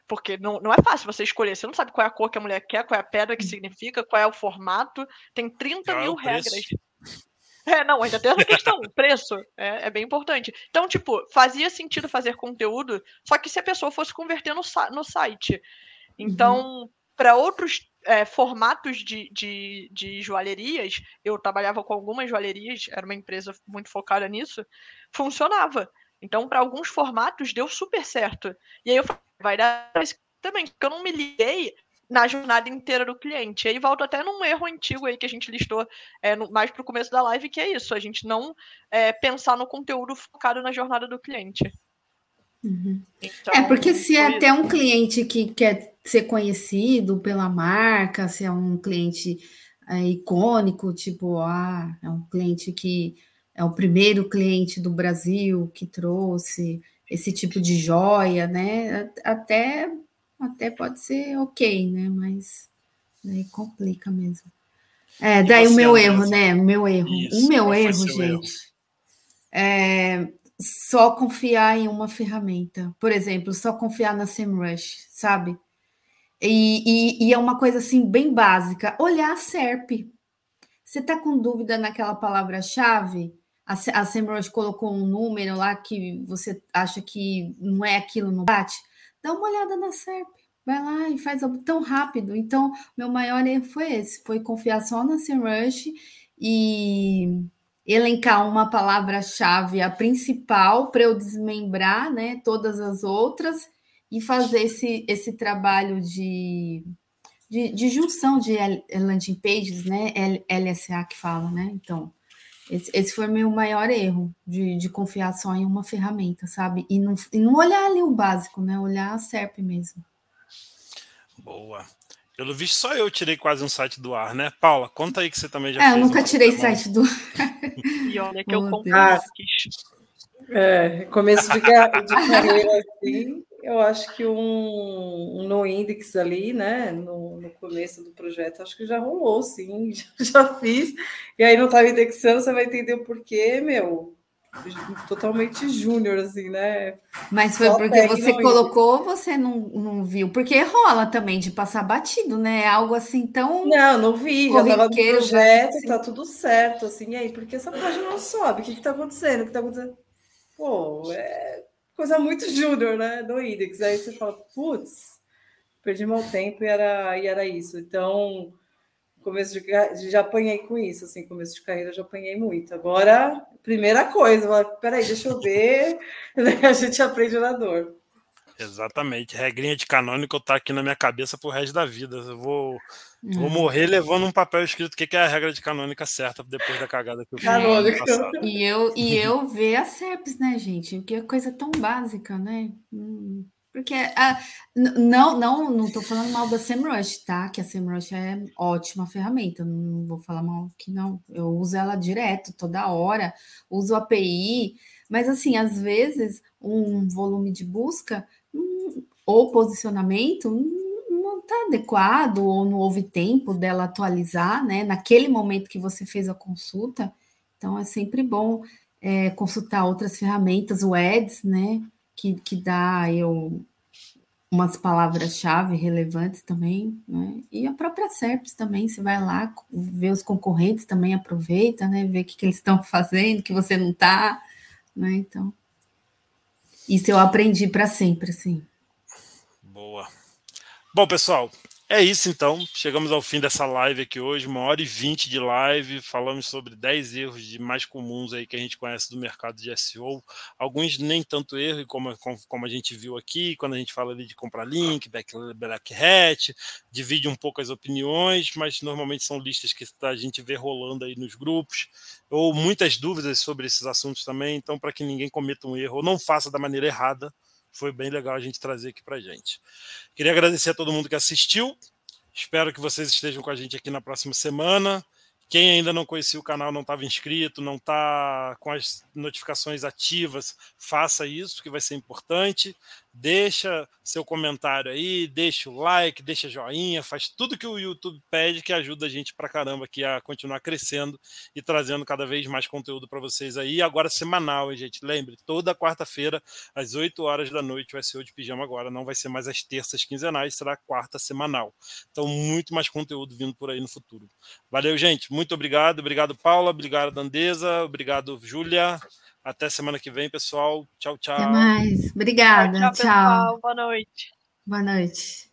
C: Porque não, não é fácil você escolher. Você não sabe qual é a cor que a mulher quer, qual é a pedra que significa, qual é o formato. Tem 30 qual mil é regras. É, não, ainda tem essa questão, preço é, é, bem importante. Então, tipo, fazia sentido fazer conteúdo, só que se a pessoa fosse converter no, no site. Então, uhum. para outros é, formatos de, de, de joalherias, eu trabalhava com algumas joalherias, era uma empresa muito focada nisso, funcionava. Então, para alguns formatos, deu super certo. E aí eu falei, vai dar também, porque eu não me liguei na jornada inteira do cliente. E aí volto até num erro antigo aí que a gente listou é, no, mais para o começo da live, que é isso, a gente não é, pensar no conteúdo focado na jornada do cliente.
B: Uhum. Então, é, porque se é até um cliente que quer ser conhecido pela marca, se é um cliente é, icônico, tipo, ah, é um cliente que é o primeiro cliente do Brasil que trouxe esse tipo de joia, né? Até, até pode ser ok, né? Mas daí complica mesmo. É, daí o meu erro, né? O meu erro. Isso, o meu erro, gente. Erro? É, só confiar em uma ferramenta. Por exemplo, só confiar na SEMrush, sabe? E, e, e, é uma coisa assim bem básica. Olhar a SERP. Você está com dúvida naquela palavra-chave? A, a SEMrush colocou um número lá que você acha que não é aquilo no bate? Dá uma olhada na SERP. Vai lá e faz tão rápido. Então, meu maior erro foi esse, foi confiar só na SEMrush e elencar uma palavra-chave, a principal, para eu desmembrar né, todas as outras e fazer esse, esse trabalho de, de, de junção de landing pages, né? LSA que fala, né? Então, esse, esse foi meu maior erro, de, de confiar só em uma ferramenta, sabe? E não, e não olhar ali o básico, né? Olhar a SERP mesmo.
A: Boa. Pelo visto, só eu tirei quase um site do ar, né? Paula, conta aí que você também já
B: é, fez. eu nunca tirei site do ar.
C: E olha que eu comprei. Ah,
D: é, começo de, de carreira assim, eu acho que um, um no index ali, né, no, no, começo do projeto, acho que já rolou, sim, já, já fiz. E aí não estava indexando, você vai entender o porquê, meu totalmente júnior, assim, né?
B: Mas foi Só porque você colocou ou você não, não viu? Porque rola também de passar batido, né? É algo assim tão.
D: Não, não vi, já estava no projeto, assim. tá tudo certo, assim, e aí, porque essa página não sobe? O que está acontecendo? O que está acontecendo? Pô, é coisa muito júnior, né? No index. Aí você fala, putz, perdi meu tempo e era, e era isso. Então começo de já apanhei com isso, assim, começo de carreira já apanhei muito. Agora, primeira coisa, peraí, deixa eu ver, a gente aprende na dor.
A: Exatamente, regrinha de canônico tá aqui na minha cabeça pro resto da vida. Eu vou, vou uhum. morrer levando um papel escrito o que, é a regra de canônica certa depois da cagada que eu fiz.
B: E eu, e eu ver a CEPS, né, gente? Que é coisa tão básica, né? Hum. Porque a, não, não, não estou falando mal da SEMrush, tá? Que a SEMrush é ótima ferramenta, não vou falar mal que não. Eu uso ela direto, toda hora, uso API, mas assim, às vezes um volume de busca hum, ou posicionamento hum, não, está adequado ou não houve tempo dela atualizar, né? Naquele momento que você fez a consulta. Então, é sempre bom é, consultar outras ferramentas, o Eds, né? Que, que dá eu, umas palavras-chave relevantes também, né? E a própria SERPS também, você vai lá, ver os concorrentes também, aproveita, né? Ver o que, que eles estão fazendo, que você não está, né? Então, isso eu aprendi para sempre, assim.
A: Boa. Bom, pessoal, é isso então. Chegamos ao fim dessa live aqui hoje, uma hora e vinte de live. Falamos sobre 10 erros de mais comuns aí que a gente conhece do mercado de SEO. Alguns nem tanto erro, como, como a gente viu aqui, quando a gente fala ali de comprar link, back, black hat, divide um pouco as opiniões, mas normalmente são listas que a gente vê rolando aí nos grupos, ou muitas dúvidas sobre esses assuntos também. Então, para que ninguém cometa um erro ou não faça da maneira errada, foi bem legal a gente trazer aqui para gente. Queria agradecer a todo mundo que assistiu. Espero que vocês estejam com a gente aqui na próxima semana. Quem ainda não conhecia o canal, não estava inscrito, não está com as notificações ativas, faça isso, que vai ser importante deixa seu comentário aí, deixa o like, deixa joinha, faz tudo que o YouTube pede que ajuda a gente pra caramba aqui a continuar crescendo e trazendo cada vez mais conteúdo para vocês aí. Agora semanal, hein, gente? Lembre, toda quarta-feira às 8 horas da noite vai ser o de pijama agora, não vai ser mais as terças quinzenais, será quarta semanal. Então muito mais conteúdo vindo por aí no futuro. Valeu, gente. Muito obrigado. Obrigado, Paula. Obrigado, Andesa. Obrigado, Júlia. Até semana que vem, pessoal. Tchau, tchau.
B: Até mais. Obrigada. Tchau. tchau.
C: Boa noite.
B: Boa noite.